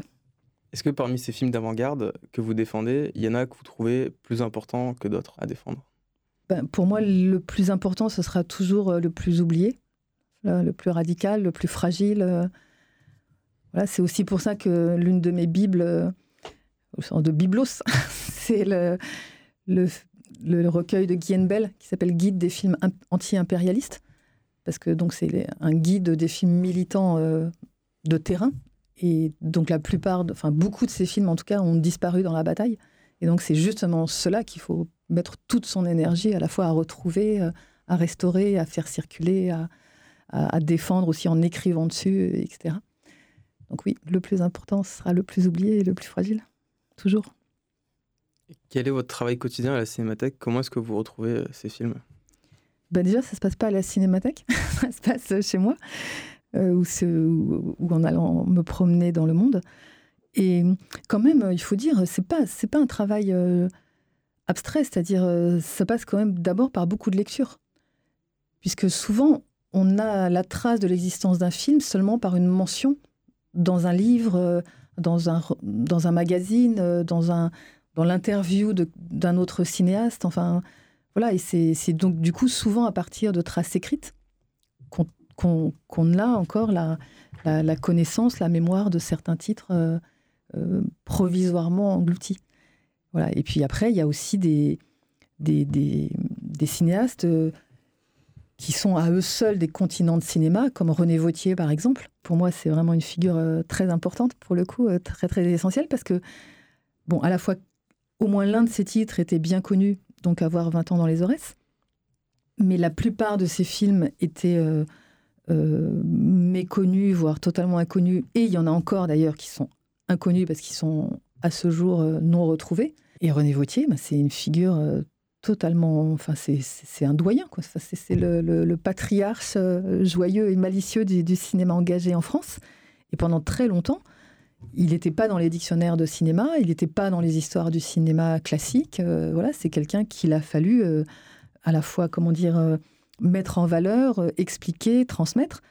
Est-ce que parmi ces films d'avant-garde que vous défendez, il y en a que vous trouvez plus importants que d'autres à défendre? Ben, Pour moi, le plus important, ce sera toujours euh, le plus oublié, le, plus radical, le plus fragile. Euh. C'est aussi pour ça que l'une de mes bibles, au sens de biblos, c'est le, recueil de Guy Bell qui s'appelle Guide des films anti-impérialistes, parce que donc c'est un guide des films militants euh, de terrain. Et donc la plupart, enfin beaucoup de ces films en tout cas, ont disparu dans la bataille. Et donc c'est justement cela qu'il faut mettre toute son énergie à la fois à retrouver, euh, à restaurer, à faire circuler, à défendre aussi en écrivant dessus, etc. Donc oui, le plus important sera le plus oublié et le plus fragile, toujours. Quel est votre travail quotidien à la Cinémathèque? Comment est-ce que vous retrouvez euh, ces films? Ben Déjà, ça ne se passe pas à la Cinémathèque, ça se passe euh, chez moi, euh, ou, en allant me promener dans le monde. Et quand même, il faut dire, c'est pas c'est pas un travail abstrait, c'est-à-dire ça passe quand même d'abord par beaucoup de lectures, puisque souvent on a la trace de l'existence d'un film seulement par une mention dans un livre, dans un dans un magazine, dans un dans l'interview d'un autre cinéaste. Enfin, voilà, et c'est donc du coup souvent à partir de traces écrites qu'on a encore la, la, connaissance, la mémoire de certains titres euh, euh, provisoirement engloutis. Voilà. Et puis après, il y a aussi des, des, des, cinéastes euh, qui sont à eux seuls des continents de cinéma, comme René Vautier par exemple. Pour moi, c'est vraiment une figure très importante, pour le coup, très très essentielle, parce que, bon, à la fois au moins l'un de ces titres était bien connu, donc avoir 20 ans dans les Aurès. Mais la plupart de ces films étaient euh, euh, méconnus, voire totalement inconnus. Et il y en a encore d'ailleurs qui sont inconnus parce qu'ils sont à ce jour euh, non retrouvés. Et René Vautier, bah, c'est une figure totalement. Enfin, c'est un doyen. C'est le, patriarche joyeux et malicieux du, cinéma engagé en France. Et pendant très longtemps, il n'était pas dans les dictionnaires de cinéma, il n'était pas dans les histoires du cinéma classique. Euh, voilà, c'est quelqu'un qu'il a fallu euh, à la fois, comment dire, euh, mettre en valeur, expliquer, transmettre,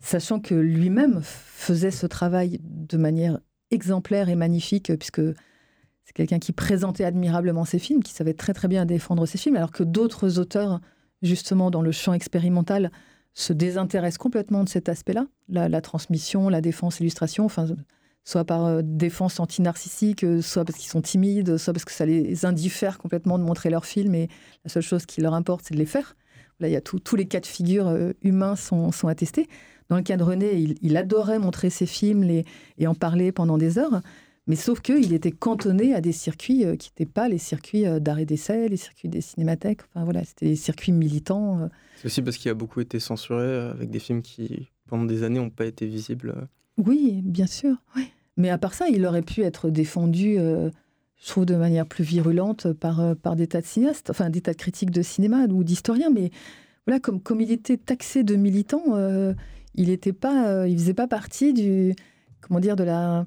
sachant que lui-même faisait ce travail de manière exemplaire et magnifique, puisque c'est quelqu'un qui présentait admirablement ses films, qui savait très très bien défendre ses films, alors que d'autres auteurs, justement dans le champ expérimental, se désintéressent complètement de cet aspect-là, la, transmission, la défense, l'illustration. Enfin, soit par euh, défense anti-narcissique, euh, soit parce qu'ils sont timides, soit parce que ça les indiffère complètement de montrer leurs films et la seule chose qui leur importe, c'est de les faire. Là, il y a tous les cas de figure euh, humains sont, attestés. Dans le cas de René, il, adorait montrer ses films et en parler pendant des heures, mais sauf qu'il était cantonné à des circuits qui n'étaient pas les circuits d'arrêt d'essai, les circuits des cinémathèques, enfin voilà, c'était des circuits militants. C'est aussi parce qu'il a beaucoup été censuré avec des films qui, pendant des années, n'ont pas été visibles. Oui, bien sûr. Oui. Mais à part ça, il aurait pu être défendu, euh, je trouve, de manière plus virulente par, euh, par des tas de cinéastes, enfin des tas de critiques de cinéma ou d'historiens. Mais voilà, comme, comme il était taxé de militant, euh, il était pas, il faisait pas partie du, comment dire, de la,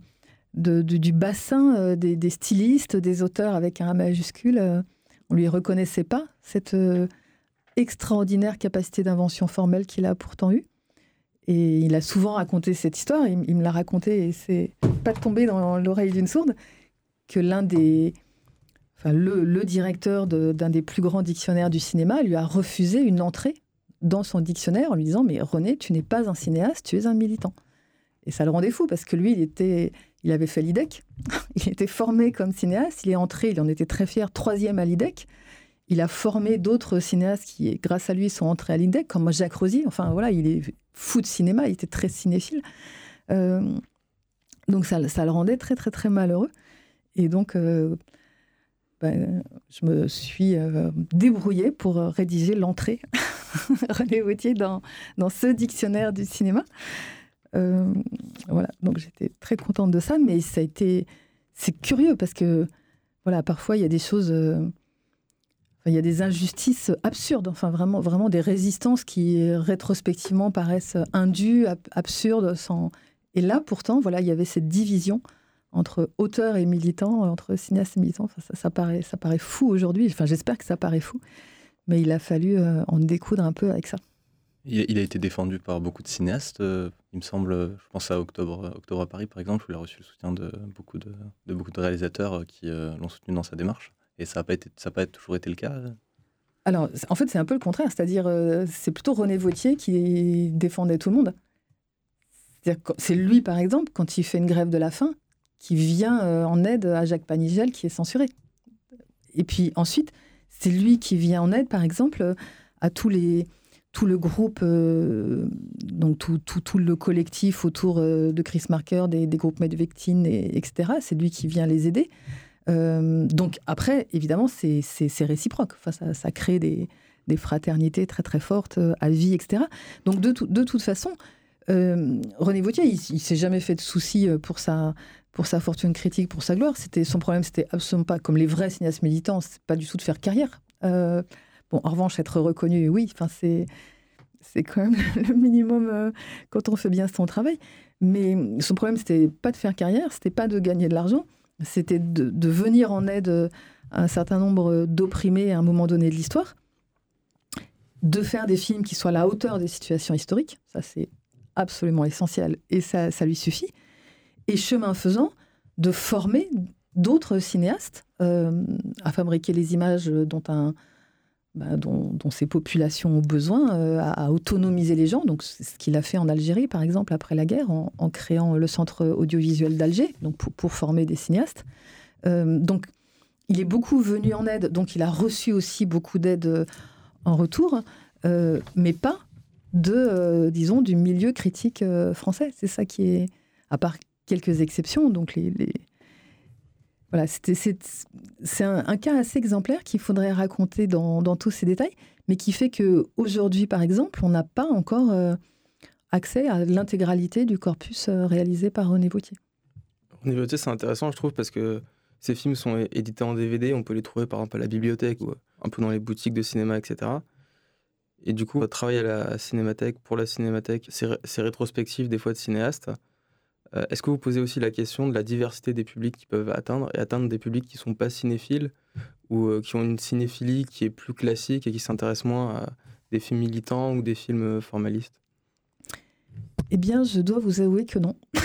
du bassin des, des, stylistes, des auteurs avec un A majuscule. on lui reconnaissait pas cette extraordinaire capacité d'invention formelle qu'il a pourtant eue. Et il a souvent raconté cette histoire, il, me l'a raconté et c'est pas tombé dans l'oreille d'une sourde, que l'un des. Enfin, le, directeur d'un des plus grands dictionnaires du cinéma lui a refusé une entrée dans son dictionnaire en lui disant Mais René, tu n'es pas un cinéaste, tu es un militant. Et ça le rendait fou parce que lui, il, était, il avait fait l'IDEC, il était formé comme cinéaste, il est entré, il en était très fier, troisième à l'IDEC. Il a formé d'autres cinéastes qui, grâce à lui, sont entrés à l'IDEC, comme Jacques Rosy. Enfin voilà, il est fou de cinéma, il était très cinéphile. Euh, donc ça, ça, le rendait très très très malheureux. Et donc, euh, ben, je me suis euh, débrouillée pour rédiger l'entrée René Vautier dans, dans ce dictionnaire du cinéma. Euh, voilà, donc j'étais très contente de ça, mais ça a été. C'est curieux parce que, voilà, parfois il y a des choses. Euh, il y a des injustices absurdes, enfin vraiment, vraiment des résistances qui rétrospectivement paraissent indues, absurdes. Sans... Et là, pourtant, voilà, il y avait cette division entre auteurs et militants, entre cinéastes et militants. Ça, paraît, ça paraît fou aujourd'hui. Enfin, j'espère que ça paraît fou, mais il a fallu euh, en découdre un peu avec ça. Il, a été défendu par beaucoup de cinéastes. Euh, il me semble, je pense à Octobre, Octobre à Paris, par exemple, où il a reçu le soutien de beaucoup de, beaucoup de réalisateurs euh, qui euh, l'ont soutenu dans sa démarche. Et ça n'a pas, été, ça pas toujours été le cas Alors, en fait, c'est un peu le contraire. C'est-à-dire, c'est plutôt René Vautier qui défendait tout le monde. C'est lui, par exemple, quand il fait une grève de la faim, qui vient en aide à Jacques Panigel, qui est censuré. Et puis ensuite, c'est lui qui vient en aide, par exemple, à tous les, tout le groupe, euh, donc tout, tout, tout, le collectif autour euh, de Chris Marker, des, des groupes Medvectine, et, etc. C'est lui qui vient les aider. Euh, donc après, évidemment, c'est réciproque. Enfin, ça, crée des, des, fraternités très très fortes à vie, etc. Donc de, de toute façon, René Vautier, il, ne s'est jamais fait de soucis pour sa, pour sa fortune critique, pour sa gloire. C'était son problème, c'était absolument pas comme les vrais cinéastes militants, c'est pas du tout de faire carrière. Bon, en revanche, être reconnu, oui, c'est, c'est quand même le minimum euh, quand on fait bien son travail. Mais son problème, c'était pas de faire carrière, c'était pas de gagner de l'argent, c'était de, venir en aide à un certain nombre d'opprimés à un moment donné de l'histoire, de faire des films qui soient à la hauteur des situations historiques, ça c'est absolument essentiel et ça, ça lui suffit. Et chemin faisant, de former d'autres cinéastes euh, à fabriquer les images dont un, bah, dont, ces populations ont besoin, euh, à, autonomiser les gens. Donc, ce qu'il a fait en Algérie, par exemple, après la guerre, en, créant le centre audiovisuel d'Alger, donc pour, former des cinéastes. Euh, donc, il est beaucoup venu en aide, donc il a reçu aussi beaucoup d'aide euh, en retour, mais pas de, disons, du milieu critique français. C'est ça qui est, à part quelques exceptions, donc les voilà, c'est un, cas assez exemplaire qu'il faudrait raconter dans, tous ces détails, mais qui fait que aujourd'hui, par exemple, on n'a pas encore euh, accès à l'intégralité du corpus euh, réalisé par René Vautier. René Vautier, c'est intéressant, je trouve, parce que ces films sont édités en DVD, on peut les trouver par exemple à la bibliothèque ou un peu dans les boutiques de cinéma, etc. Et du coup, travailler à la cinémathèque, pour la cinémathèque, c'est rétrospectif des fois de cinéastes. Euh, est-ce que vous posez aussi la question de la diversité des publics qui peuvent atteindre et atteindre des publics qui ne sont pas cinéphiles ou euh, qui ont une cinéphilie qui est plus classique et qui s'intéressent moins à des films militants ou des films euh, formalistes? Eh bien, je dois vous avouer que non.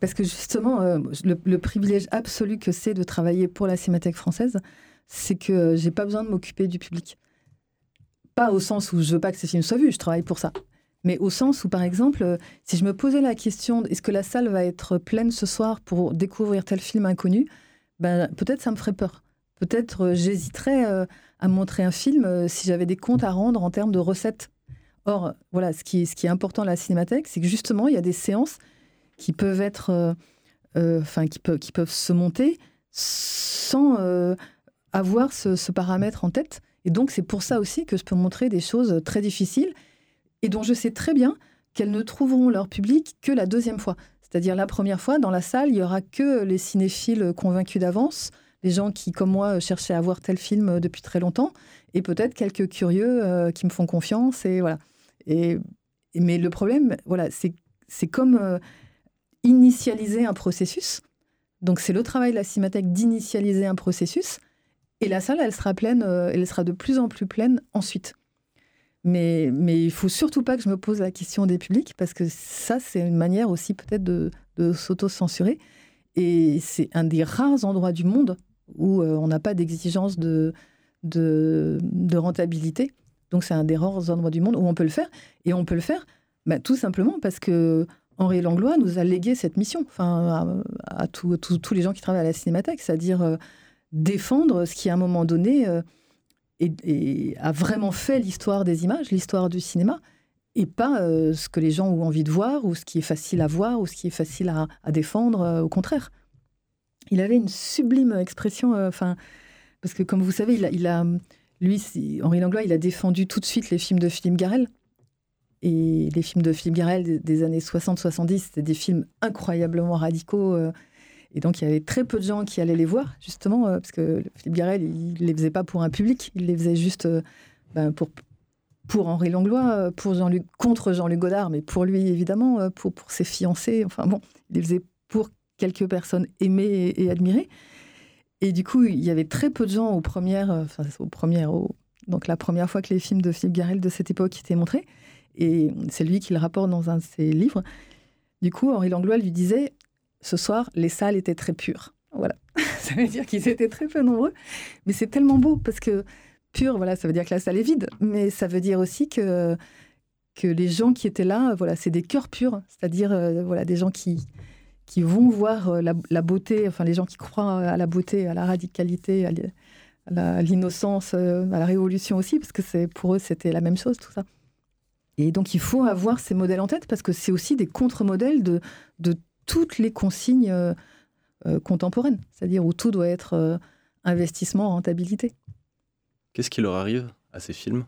Parce que justement, le, privilège absolu que c'est de travailler pour la Cinémathèque française, c'est que j'ai pas besoin de m'occuper du public. Pas au sens où je veux pas que ces films soient vus, je travaille pour ça mais au sens où, par exemple, euh, si je me posais la question est-ce que la salle va être pleine ce soir pour découvrir tel film inconnu, ben, peut-être ça me ferait peur. Peut-être euh, j'hésiterais euh, à montrer un film si j'avais des comptes à rendre en termes de recettes. Or, voilà, ce qui, est important à la cinémathèque, c'est que justement, il y a des séances qui peuvent être, qui, peuvent, se monter sans avoir ce paramètre en tête. Et donc, c'est pour ça aussi que je peux montrer des choses très difficiles et dont je sais très bien qu'elles ne trouveront leur public que la deuxième fois. C'est-à-dire la première fois, dans la salle, il y aura que les cinéphiles convaincus d'avance, les gens qui, comme moi, cherchaient à voir tel film depuis très longtemps, et peut-être quelques curieux euh, qui me font confiance. Et voilà. Et, mais le problème, voilà, c'est comme euh, initialiser un processus. Donc c'est le travail de la cinémathèque d'initialiser un processus. Et la salle, elle sera pleine, euh, elle sera de plus en plus pleine ensuite. Mais, mais il faut surtout pas que je me pose la question des publics, parce que ça, c'est une manière aussi peut-être de, de s'auto-censurer. Et c'est un des rares endroits du monde où euh, on n'a pas d'exigence de, rentabilité. Donc c'est un des rares endroits du monde où on peut le faire. Et on peut le faire bah, Tout simplement parce que Henri Langlois nous a légué cette mission, à, tous les gens qui travaillent à la Cinémathèque, c'est-à-dire euh, défendre ce qui, à un moment donné, euh, a vraiment fait l'histoire des images, l'histoire du cinéma, et pas euh, ce que les gens ont envie de voir, ou ce qui est facile à voir, ou ce qui est facile à, défendre, au contraire. Il avait une sublime expression, enfin, parce que comme vous savez, il a lui, Henri Langlois, il a défendu tout de suite les films de Philippe Garel. Et les films de Philippe Garel des années 60-70, c'était des films incroyablement radicaux. Euh, et donc, il y avait très peu de gens qui allaient les voir, justement, euh, parce que Philippe Garel, il ne les faisait pas pour un public, il les faisait juste euh, ben, pour, pour Henri Langlois, pour Jean contre Jean-Luc Godard, mais pour lui, évidemment, pour, pour ses fiancés. Enfin bon, il les faisait pour quelques personnes aimées et admirées. Et du coup, il y avait très peu de gens aux premières, euh, enfin, aux premières, donc la première fois que les films de Philippe Garel de cette époque étaient montrés. Et c'est lui qui le rapporte dans un de ses livres. Du coup, Henri Langlois lui disait Ce soir, les salles étaient très pures. Voilà. ça veut dire qu'ils étaient très peu nombreux. Mais c'est tellement beau parce que pur, voilà, ça veut dire que la salle est vide. Mais ça veut dire aussi que, que les gens qui étaient là, voilà, c'est des cœurs purs. C'est-à-dire, euh, voilà, des gens qui, qui vont voir euh, la, beauté, enfin les gens qui croient à la beauté, à la radicalité, à l'innocence, euh, à la révolution aussi, parce que pour eux c'était la même chose tout ça. Et donc il faut avoir ces modèles en tête parce que c'est aussi des contre-modèles de, de toutes les consignes euh, contemporaines, c'est-à-dire où tout doit être investissement, rentabilité. Qu'est-ce qui leur arrive à ces films?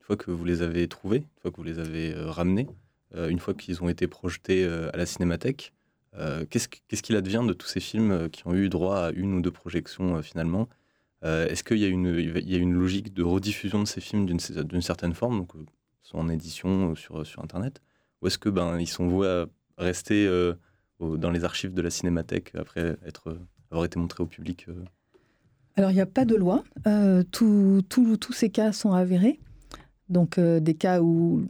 Une fois que vous les avez trouvés, une fois que vous les avez ramenés, une fois qu'ils ont été projetés à la cinémathèque euh, qu'est-ce qu'il advient de tous ces films euh, qui ont eu droit à une ou deux projections euh, finalement? Est-ce qu'il y, a une logique de rediffusion de ces films d'une certaine forme, donc, soit en édition sur, sur Internet? Ou est-ce que ben, sont voués à rester dans les archives de la cinémathèque après avoir été montrés au public Alors, il n'y a pas de loi. tous ces cas sont avérés. Donc, des cas où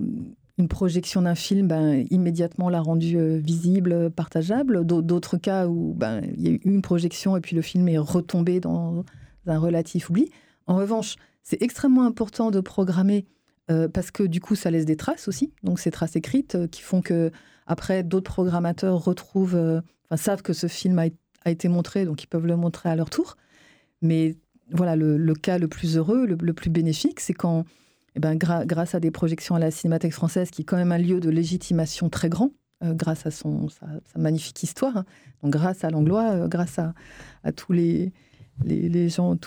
une projection d'un film, ben, immédiatement l'a rendu euh, visible, partageable. D'autres cas où ben, il y a eu une projection et puis le film est retombé dans un relatif oubli. En revanche, c'est extrêmement important de programmer euh, parce que du coup, ça laisse des traces aussi. Donc, ces traces écrites euh, qui font que après d'autres programmateurs retrouvent, enfin, savent que ce film a, été montré, donc ils peuvent le montrer à leur tour. Mais voilà, le, cas le plus heureux, le plus bénéfique, c'est quand eh ben, grâce à des projections à la Cinémathèque française, qui est quand même un lieu de légitimation très grand, euh, grâce à son, sa, magnifique histoire, hein. donc grâce à Langlois, euh, grâce à, tous les, gens,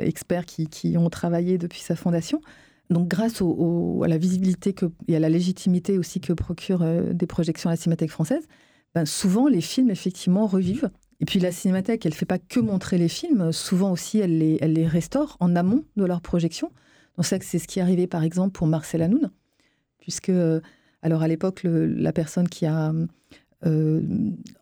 experts qui, ont travaillé depuis sa fondation. Donc grâce à la visibilité et à la légitimité aussi que procurent euh, des projections à la Cinémathèque française, ben, souvent les films effectivement revivent. Et puis la Cinémathèque, elle ne fait pas que montrer les films, souvent aussi elle les, restaure en amont de leur projection. Que c'est ce qui est arrivé par exemple pour Marcel Hanoun, puisque euh, alors à l'époque la personne qui a euh,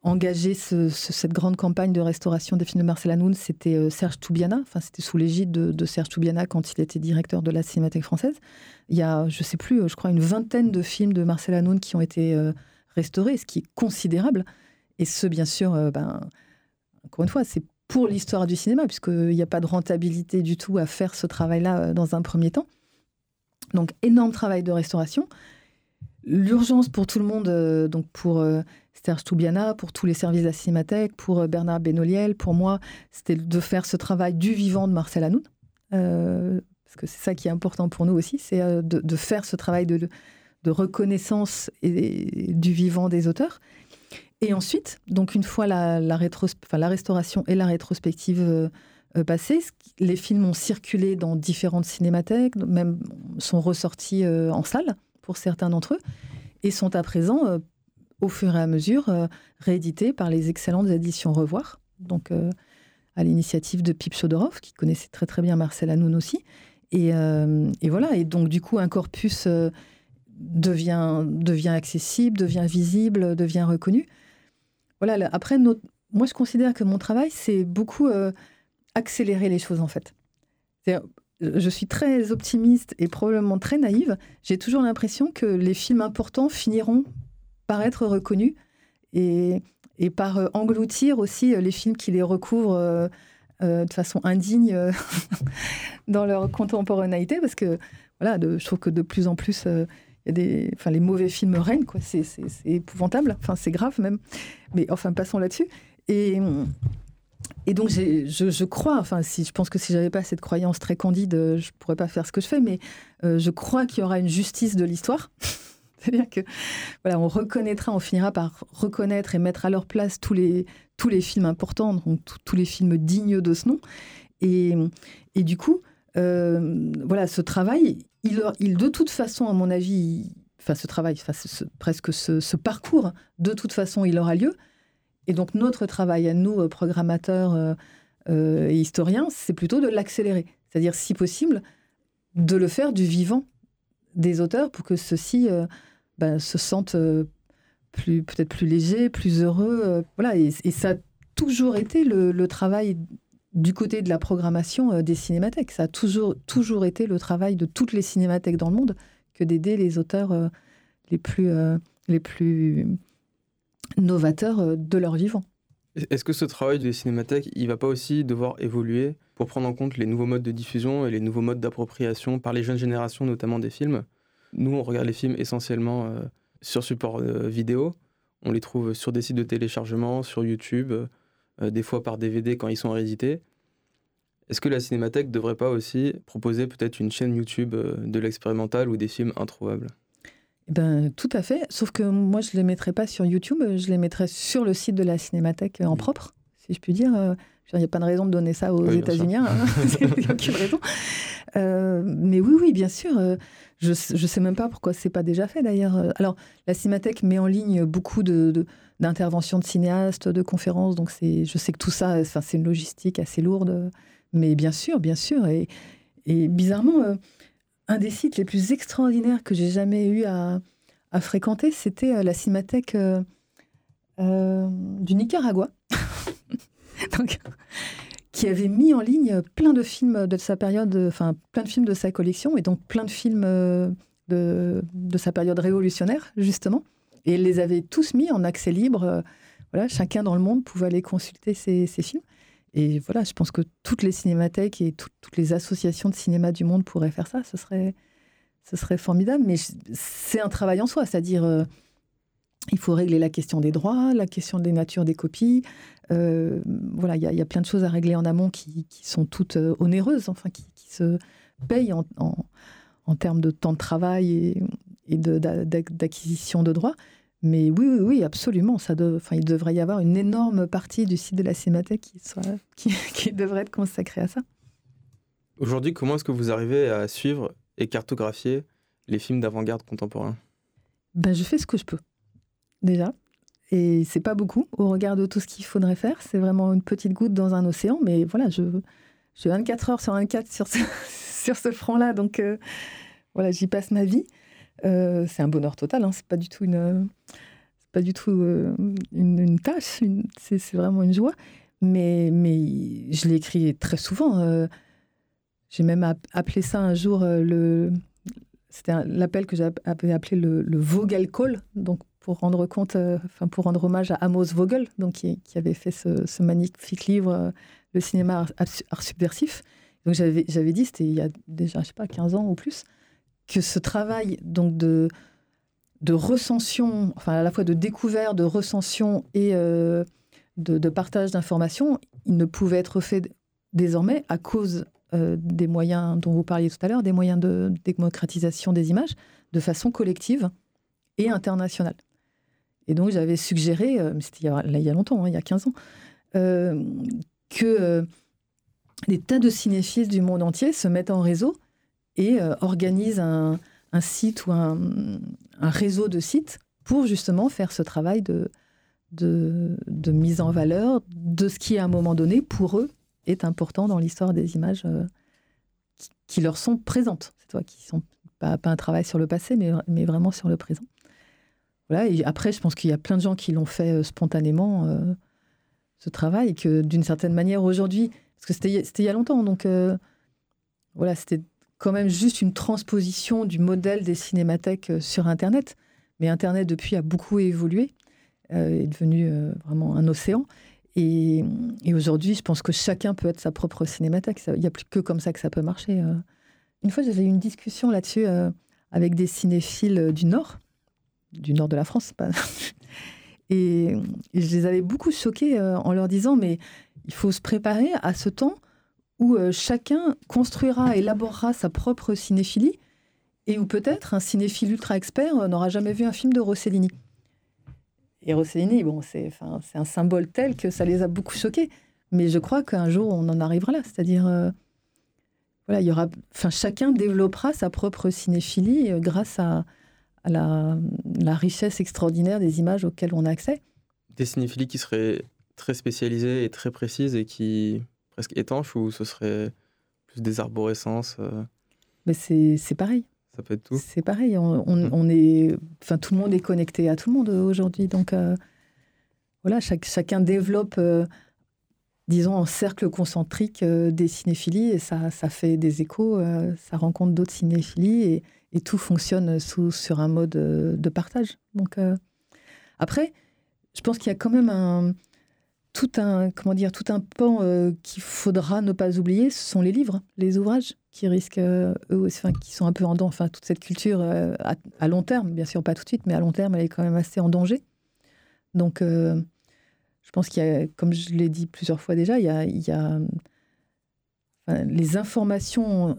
engagé cette grande campagne de restauration des films de Marcel Hanoun, c'était euh, Serge Toubiana. Enfin, c'était sous l'égide de, Serge Toubiana quand il était directeur de la Cinémathèque française. Il y a, je sais plus, je crois une vingtaine de films de Marcel Hanoun qui ont été restaurés, ce qui est considérable. Et ce, bien sûr, ben, encore une fois, c'est pour l'histoire du cinéma, puisqu'il n'y a pas de rentabilité du tout à faire ce travail-là euh, dans un premier temps. Donc, énorme travail de restauration. L'urgence pour tout le monde, euh, donc pour euh, Serge Toubiana, pour tous les services de la Cinémathèque, pour Bernard Benoliel, pour moi, c'était de faire ce travail du vivant de Marcel Hanoun. parce que c'est ça qui est important pour nous aussi, c'est de, faire ce travail de, reconnaissance du vivant des auteurs. Et ensuite, donc une fois la, la, restauration et la rétrospective euh, euh, passées, les films ont circulé dans différentes cinémathèques, même sont ressortis euh, en salle pour certains d'entre eux, et sont à présent, au fur et à mesure, réédités par les excellentes éditions Revoir, donc à l'initiative de Pip Chodorov, qui connaissait très très bien Marcel Hanoun aussi. Et, voilà, et donc du coup, un corpus devient, accessible, devient visible, devient reconnu voilà, après, moi, je considère que mon travail, c'est beaucoup euh, accélérer les choses, en fait. Je suis très optimiste et probablement très naïve. J'ai toujours l'impression que les films importants finiront par être reconnus et, par euh, engloutir aussi euh, les films qui les recouvrent de façon indigne dans leur contemporanéité, parce que voilà, je trouve que de plus en plus, enfin, les mauvais films règnent. C'est, épouvantable. Enfin, c'est grave même. Mais enfin, passons là-dessus. Et, et donc, je, je, crois, enfin, si, je pense que si j'avais pas cette croyance très candide, je pourrais pas faire ce que je fais, mais euh, je crois qu'il y aura une justice de l'histoire. C'est-à-dire que, voilà, on reconnaîtra, on finira par reconnaître et mettre à leur place tous les, tous les films importants, donc tous les films dignes de ce nom. Et, et du coup, euh, voilà, ce travail, il, il, de toute façon, à mon avis, enfin, ce travail, enfin, presque ce, parcours, de toute façon, il aura lieu. Et donc, notre travail à nous, euh, programmateurs euh, et historiens, c'est plutôt de l'accélérer. C'est-à-dire, si possible, de le faire du vivant des auteurs pour que ceux-ci ben, se sentent peut-être plus légers, plus heureux. voilà, et, ça a toujours été le, travail du côté de la programmation euh, des cinémathèques. Ça a toujours, toujours été le travail de toutes les cinémathèques dans le monde que d'aider les auteurs euh, les, plus, euh, les plus novateurs de leur vivant. Est-ce que ce travail des cinémathèques, il va pas aussi devoir évoluer pour prendre en compte les nouveaux modes de diffusion et les nouveaux modes d'appropriation par les jeunes générations, notamment des films? Nous, on regarde les films essentiellement sur support vidéo. On les trouve sur des sites de téléchargement, sur YouTube, euh, des fois par DVD quand ils sont réédités. Est-ce que la Cinémathèque ne devrait pas aussi proposer peut-être une chaîne YouTube euh, de l'expérimental ou des films introuvables? Ben, tout à fait. Sauf que moi, je ne les mettrais pas sur YouTube, je les mettrais sur le site de la Cinémathèque en propre, si je puis dire. Il n'y a pas de raison de donner ça aux États-Unis. Hein. Aucune raison. Euh, mais oui, oui, bien sûr. je ne sais même pas pourquoi c'est pas déjà fait d'ailleurs. Alors, la Cinémathèque met en ligne beaucoup de d'interventions de cinéastes, de conférences. Donc c'est, je sais que tout ça, c'est une logistique assez lourde, mais bien sûr, bien sûr. Et, et bizarrement, euh, un des sites les plus extraordinaires que j'ai jamais eu à, fréquenter, c'était euh, la cinémathèque euh, du Nicaragua, qui avait mis en ligne plein de films de sa période, enfin plein de films de sa collection, et donc plein de films de, sa période révolutionnaire, justement. Et ils les avaient tous mis en accès libre. Euh, voilà, chacun dans le monde pouvait aller consulter ces, films. Et voilà, je pense que toutes les cinémathèques et toutes les associations de cinéma du monde pourraient faire ça. Ce serait, ce serait formidable. Mais c'est un travail en soi, c'est-à-dire euh, il faut régler la question des droits, la question des natures des copies. Euh, voilà, il y, a plein de choses à régler en amont qui, sont toutes onéreuses, enfin qui, se payent en, termes de temps de travail et d'acquisition de, droits. Mais oui, oui, oui, absolument. Ça enfin, il devrait y avoir une énorme partie du site de la Cinémathèque qui, soit, qui, devrait être consacrée à ça. Aujourd'hui, comment est-ce que vous arrivez à suivre et cartographier les films d'avant-garde contemporains? Ben, Je fais ce que je peux, déjà. Et c'est pas beaucoup au regard de tout ce qu'il faudrait faire. C'est vraiment une petite goutte dans un océan. Mais voilà, je, je 24 heures sur 24 sur ce, sur ce front-là. Donc euh, voilà, j'y passe ma vie. Euh, c'est un bonheur total. Hein. C'est pas du tout une, euh, tâche. c'est, vraiment une joie. Mais, je l'ai écrit très souvent. Euh. j'ai même appelé ça un jour le. C'était l'appel que j'avais appelé le, Vogel Call, donc pour rendre compte, enfin pour rendre hommage à Amos Vogel, donc qui, avait fait ce, magnifique livre, Le cinéma art, subversif. Donc j'avais, j'avais dit, c'était il y a déjà, je sais pas, 15 ans ou plus, que ce travail donc de, de recension, enfin à la fois de découverte, de recension et euh, de, partage d'informations, il ne pouvait être fait désormais à cause euh, des moyens dont vous parliez tout à l'heure, des moyens de démocratisation des images, de façon collective et internationale. Et donc j'avais suggéré, euh, c'était il, y a longtemps, hein, il y a 15 ans, que des tas de cinéphiles du monde entier se mettent en réseau et euh, organise un, site ou un, réseau de sites pour justement faire ce travail de, mise en valeur de ce qui, à un moment donné, pour eux, est important dans l'histoire des images euh, qui, leur sont présentes. C'est toi qui sont pas, pas, un travail sur le passé, mais, mais vraiment sur le présent. Voilà, et après, je pense qu'il y a plein de gens qui l'ont fait euh, spontanément, ce travail, et que d'une certaine manière, aujourd'hui, parce que c'était il y a longtemps, donc voilà, c'était quand même juste une transposition du modèle des cinémathèques euh, sur Internet. Mais Internet, depuis, a beaucoup évolué, euh, est devenu euh, vraiment un océan. Et, aujourd'hui, je pense que chacun peut être sa propre cinémathèque. Il n'y a plus que comme ça que ça peut marcher. Une fois, j'avais eu une discussion là-dessus avec des cinéphiles du Nord, du Nord de la France. Pas... Et, je les avais beaucoup choqués en leur disant, mais il faut se préparer à ce temps où chacun construira, élaborera sa propre cinéphilie, et où peut-être un cinéphile ultra expert n'aura jamais vu un film de Rossellini. Et Rossellini, bon, c'est un symbole tel que ça les a beaucoup choqués. Mais je crois qu'un jour, on en arrivera là. C'est-à-dire, euh, voilà, il y aura, enfin, chacun développera sa propre cinéphilie euh, grâce à, la, richesse extraordinaire des images auxquelles on a accès. Des cinéphilies qui seraient très spécialisées et très précises et qui presque étanches ou ce serait plus des arborescences euh? Mais c'est pareil. Ça peut être tout. C'est pareil. On, on, est, enfin, tout le monde est connecté à tout le monde aujourd'hui. Donc, voilà, chaque, chacun développe disons, en cercle concentrique euh, des cinéphilies et ça, ça fait des échos, euh, ça rencontre d'autres cinéphilies et, et, tout fonctionne sous, sur un mode euh, de partage. Donc, après, je pense qu'il y a quand même un, tout un, comment dire, tout un pan qu'il faudra ne pas oublier, ce sont les livres, les ouvrages qui risquent, eux aussi, enfin, qui sont un peu en danger. Toute cette culture à, à, long terme, bien sûr pas tout de suite, mais à long terme, elle est quand même assez en danger. Donc, je pense qu'il y a, comme je l'ai dit plusieurs fois déjà, il y a, les informations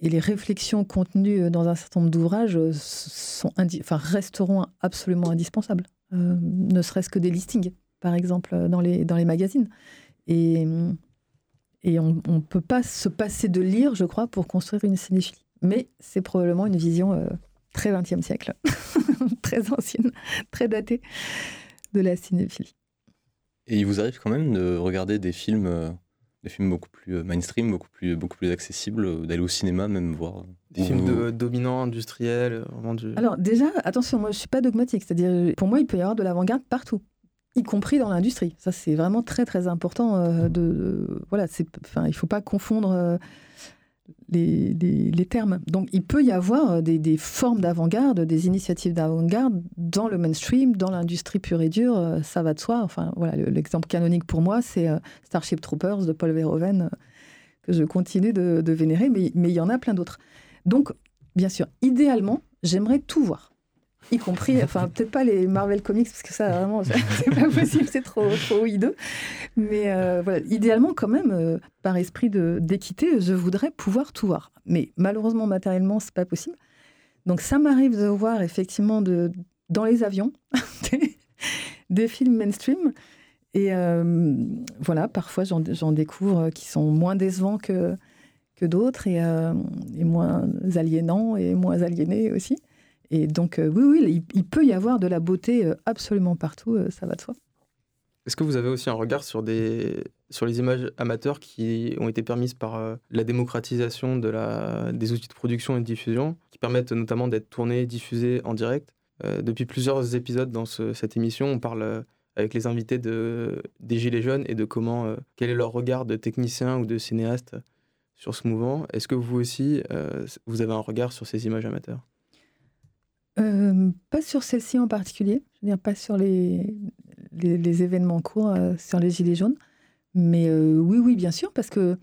et les réflexions contenues dans un certain nombre d'ouvrages sont enfin, resteront absolument indispensables. Euh, ne serait-ce que des listings, par exemple, dans les, dans les magazines. Et, et on ne peut pas se passer de lire, je crois, pour construire une cinéphilie. Mais c'est probablement une vision euh, très 20e siècle, très ancienne, très datée de la cinéphilie. Et il vous arrive quand même de regarder des films, euh, des films beaucoup plus euh, mainstream, beaucoup plus, beaucoup plus accessibles, d'aller au cinéma même voir des films de, dominants industriels, vraiment Alors déjà, attention, moi je suis pas dogmatique, c'est-à-dire pour moi il peut y avoir de l'avant-garde partout y compris dans l'industrie. Ça, c'est vraiment très, très important. de, voilà, c'est, enfin, il faut pas confondre les, termes. Donc il peut y avoir euh, des, formes d'avant-garde, des initiatives d'avant-garde dans le mainstream, dans l'industrie pure et dure, euh, ça va de soi. Enfin voilà, l'exemple canonique pour moi, c'est euh, Starship Troopers de Paul Verhoeven, que je continue de, vénérer, mais, mais il y en a plein d'autres. Donc, bien sûr, idéalement, j'aimerais tout voir y compris, enfin peut-être pas les Marvel Comics parce que ça vraiment c'est pas possible, c'est trop trop hideux. Mais euh, voilà, idéalement quand même, euh, par esprit d'équité, je voudrais pouvoir tout voir. Mais malheureusement matériellement c'est pas possible. Donc ça m'arrive de voir effectivement de dans les avions des, films mainstream. Et euh, voilà, parfois j'en découvre qui sont moins décevants que, que d'autres et, et moins aliénants et moins aliénés aussi. Et donc, euh, oui, il, peut y avoir de la beauté euh, absolument partout, euh, ça va de soi. Est-ce que vous avez aussi un regard sur, les images amateurs qui ont été permises par la démocratisation des outils de production et de diffusion, qui permettent notamment d'être tournés, diffusés en direct? Depuis plusieurs épisodes dans cette émission, on parle avec les invités de, des Gilets jaunes et de comment, quel est leur regard de technicien ou de cinéaste sur ce mouvement. Est-ce que vous aussi, vous avez un regard sur ces images amateurs? Euh, pas sur celle-ci en particulier, je veux dire pas sur les, événements courts, euh, sur les Gilets jaunes. Mais euh, oui, oui, bien sûr, parce que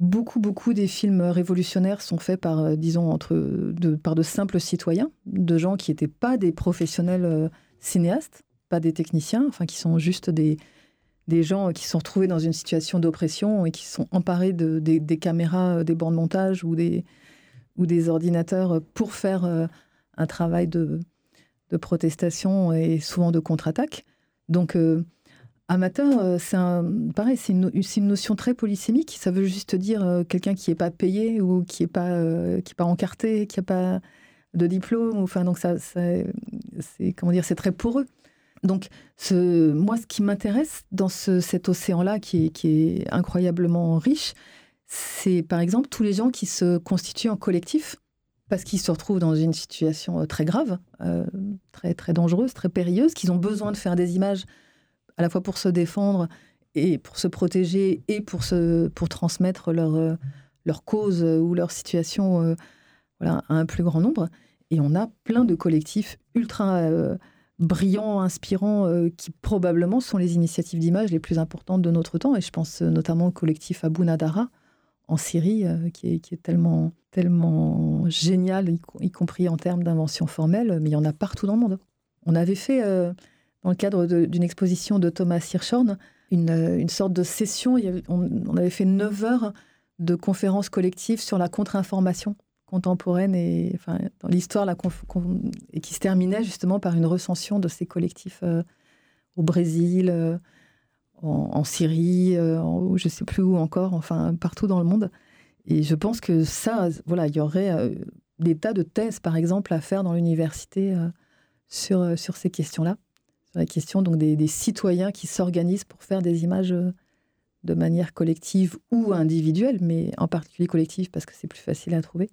beaucoup, beaucoup des films révolutionnaires sont faits par, disons, entre, par de simples citoyens, de gens qui n'étaient pas des professionnels cinéastes, pas des techniciens, enfin, qui sont juste des, des gens qui sont retrouvés dans une situation d'oppression et qui sont emparés de, des caméras, des bandes de montage ou des, ou des ordinateurs pour faire un travail de, protestation et souvent de contre-attaque. Donc, euh, amateur, euh, c'est pareil, c'est une, notion très polysémique. Ça veut juste dire euh, quelqu'un qui n'est pas payé ou qui n'est pas, pas encarté, qui n'a pas de diplôme. Enfin, donc ça, c'est comment dire, c'est très poreux. Donc, moi, ce qui m'intéresse dans ce, cet océan-là, qui, est incroyablement riche, c'est par exemple tous les gens qui se constituent en collectif parce qu'ils se retrouvent dans une situation euh, très grave, euh, très, très dangereuse, très périlleuse, qu'ils ont besoin de faire des images à la fois pour se défendre et pour se protéger et pour, se, pour transmettre leur, euh, leur cause ou leur situation à un plus grand nombre. Et on a plein de collectifs ultra brillants, inspirants, qui probablement sont les initiatives d'image les plus importantes de notre temps. Et je pense notamment au collectif Abu Nadara en Syrie, qui est, qui, est, tellement, tellement génial, y, compris en termes d'invention formelle, mais il y en a partout dans le monde. On avait fait, dans le cadre d'une exposition de Thomas Hirschhorn, une, une sorte de session, on, avait fait 9 heures de conférences collectives sur la contre-information contemporaine et enfin, dans l'histoire qui se terminait justement par une recension de ces collectifs euh, au Brésil, euh, en, Syrie, euh, je ne sais plus où encore, enfin partout dans le monde. Et je pense que ça, voilà, il y aurait des tas de thèses, par exemple, à faire dans l'université sur, sur ces questions-là, sur la question donc des, citoyens qui s'organisent pour faire des images de manière collective ou individuelle, mais en particulier collective parce que c'est plus facile à trouver.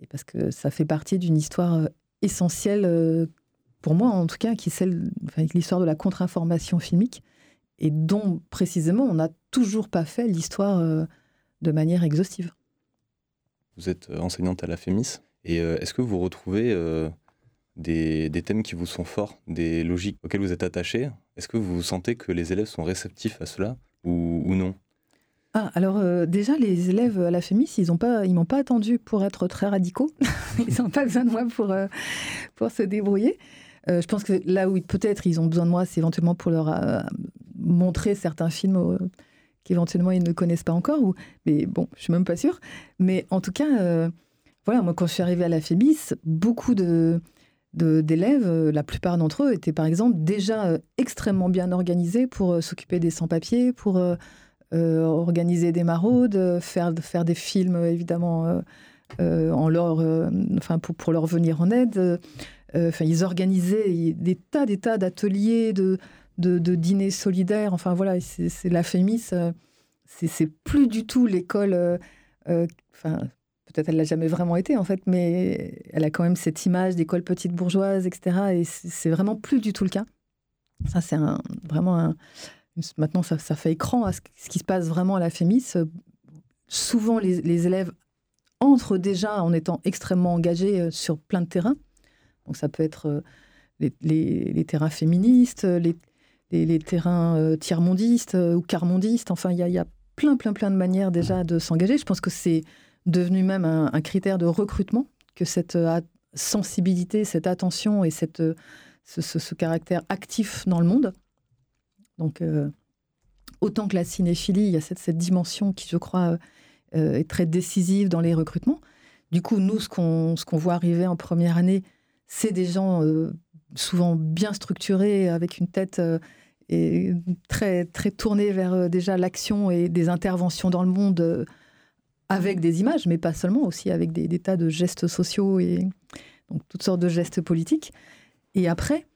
Et parce que ça fait partie d'une histoire euh, essentielle, euh, pour moi en tout cas, qui est celle, l'histoire de la contre-information filmique, et dont précisément on n'a toujours pas fait l'histoire euh, de manière exhaustive. Vous êtes enseignante à la FEMIS, et est-ce que vous retrouvez des, des, thèmes qui vous sont forts, des logiques auxquelles vous êtes attaché Est-ce que vous sentez que les élèves sont réceptifs à cela ou, ou non? Ah, alors euh, déjà, les élèves à la FEMIS, ils ne m'ont pas attendu pour être très radicaux. ils n'ont pas besoin de moi pour, euh, pour se débrouiller. Euh, je pense que là où peut-être ils ont besoin de moi, c'est éventuellement pour leur montrer certains films qu'éventuellement ils ne connaissent pas encore. Ou... Mais bon, je suis même pas sûre. Mais en tout cas, voilà, moi quand je suis arrivée à la FEMIS, beaucoup de d'élèves, la plupart d'entre eux étaient par exemple déjà extrêmement bien organisés pour s'occuper des sans-papiers, pour euh, organiser des maraudes, faire, faire des films évidemment euh, euh, en leur, pour, pour, leur venir en aide. Enfin, ils organisaient des tas, des tas d'ateliers, de, de, dîners solidaires. Enfin voilà, c'est la FEMIS. c'est plus du tout l'école. Enfin, peut-être elle l'a jamais vraiment été en fait, mais elle a quand même cette image d'école petite bourgeoise, etc. Et c'est vraiment plus du tout le cas. Ça, c'est vraiment un, Maintenant, ça, fait écran à ce, qui se passe vraiment à la FEMIS. Souvent, les, élèves entrent déjà en étant extrêmement engagés euh, sur plein de terrains. Donc, ça peut être euh, les, terrains féministes, les, terrains euh, tiers-mondistes ou quart-mondistes. Enfin, il y, a plein, plein, plein de manières déjà de s'engager. Je pense que c'est devenu même un, critère de recrutement, que cette sensibilité, cette attention et cette, ce caractère actif dans le monde donc, euh, autant que la cinéphilie, il y a cette, dimension qui, je crois, euh, est très décisive dans les recrutements. Du coup, nous, ce qu'on voit arriver en première année, c'est des gens euh, souvent bien structurés, avec une tête et très, très tournée vers déjà l'action et des interventions dans le monde avec des images, mais pas seulement, aussi avec des, tas de gestes sociaux et donc toutes sortes de gestes politiques. Et après,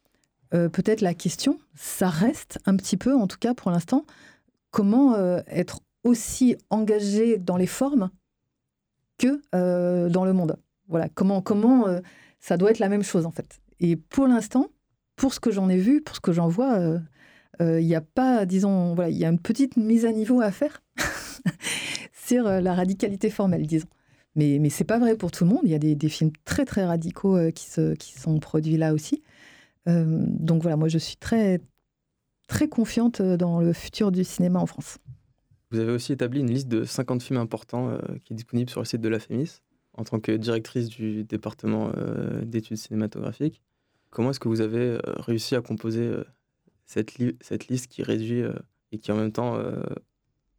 euh, peut-être la question, ça reste un petit peu, en tout cas pour l'instant, comment euh, être aussi engagé dans les formes que euh, dans le monde. Voilà, comment, comment ça doit être la même chose en fait. Et pour l'instant, pour ce que j'en ai vu, pour ce que j'en vois, il n'y a pas, disons, voilà, il y a une petite mise à niveau à faire sur la radicalité formelle, disons. Mais, mais ce n'est pas vrai pour tout le monde. Il y a des, films très, très radicaux qui, se, qui sont produits là aussi. Euh, donc voilà, moi je suis très, très confiante dans le futur du cinéma en France. Vous avez aussi établi une liste de 50 films importants euh, qui est disponible sur le site de la FEMIS en tant que directrice du département euh, d'études cinématographiques. Comment est-ce que vous avez réussi à composer cette, cette, liste qui réduit et qui en même temps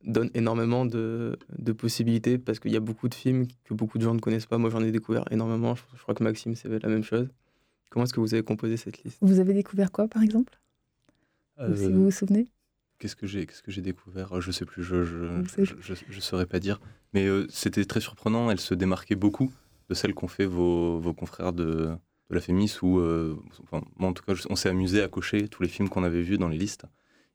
donne énormément de, de possibilités parce qu'il y a beaucoup de films que beaucoup de gens ne connaissent pas. Moi, j'en ai découvert énormément. Je, je crois que Maxime, c'est la même chose. Comment est-ce que vous avez composé cette liste? Vous avez découvert quoi, par exemple? Si vous vous euh, souvenez Qu'est-ce que j'ai qu'est-ce que j'ai découvert? Je sais plus, je je, je, saurais pas dire. Mais euh, c'était très surprenant. Elle se démarquait beaucoup de celles qu'ont fait vos, vos, confrères de, de la Fémis. Ou euh, en tout cas, on s'est amusé à cocher tous les films qu'on avait vus dans les listes.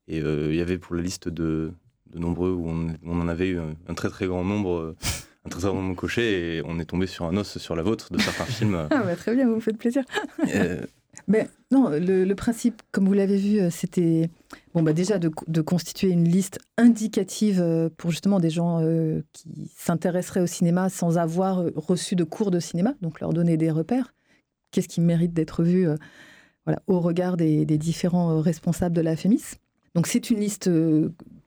Et il y avait pour la liste de, de nombreux où on, on, en avait eu un, très très grand nombre un trésor mon cocher et on est tombé sur un os sur la vôtre de certains films. Ah bah, très bien, vous me faites plaisir. Euh, Mais non, le, principe, comme vous l'avez vu, euh, c'était bon, bah déjà de, constituer une liste indicative euh, pour justement des gens qui s'intéresseraient au cinéma sans avoir reçu de cours de cinéma, donc leur donner des repères. Qu'est-ce qui mérite d'être vu voilà, au regard des, différents responsables de la FEMIS. Donc c'est une liste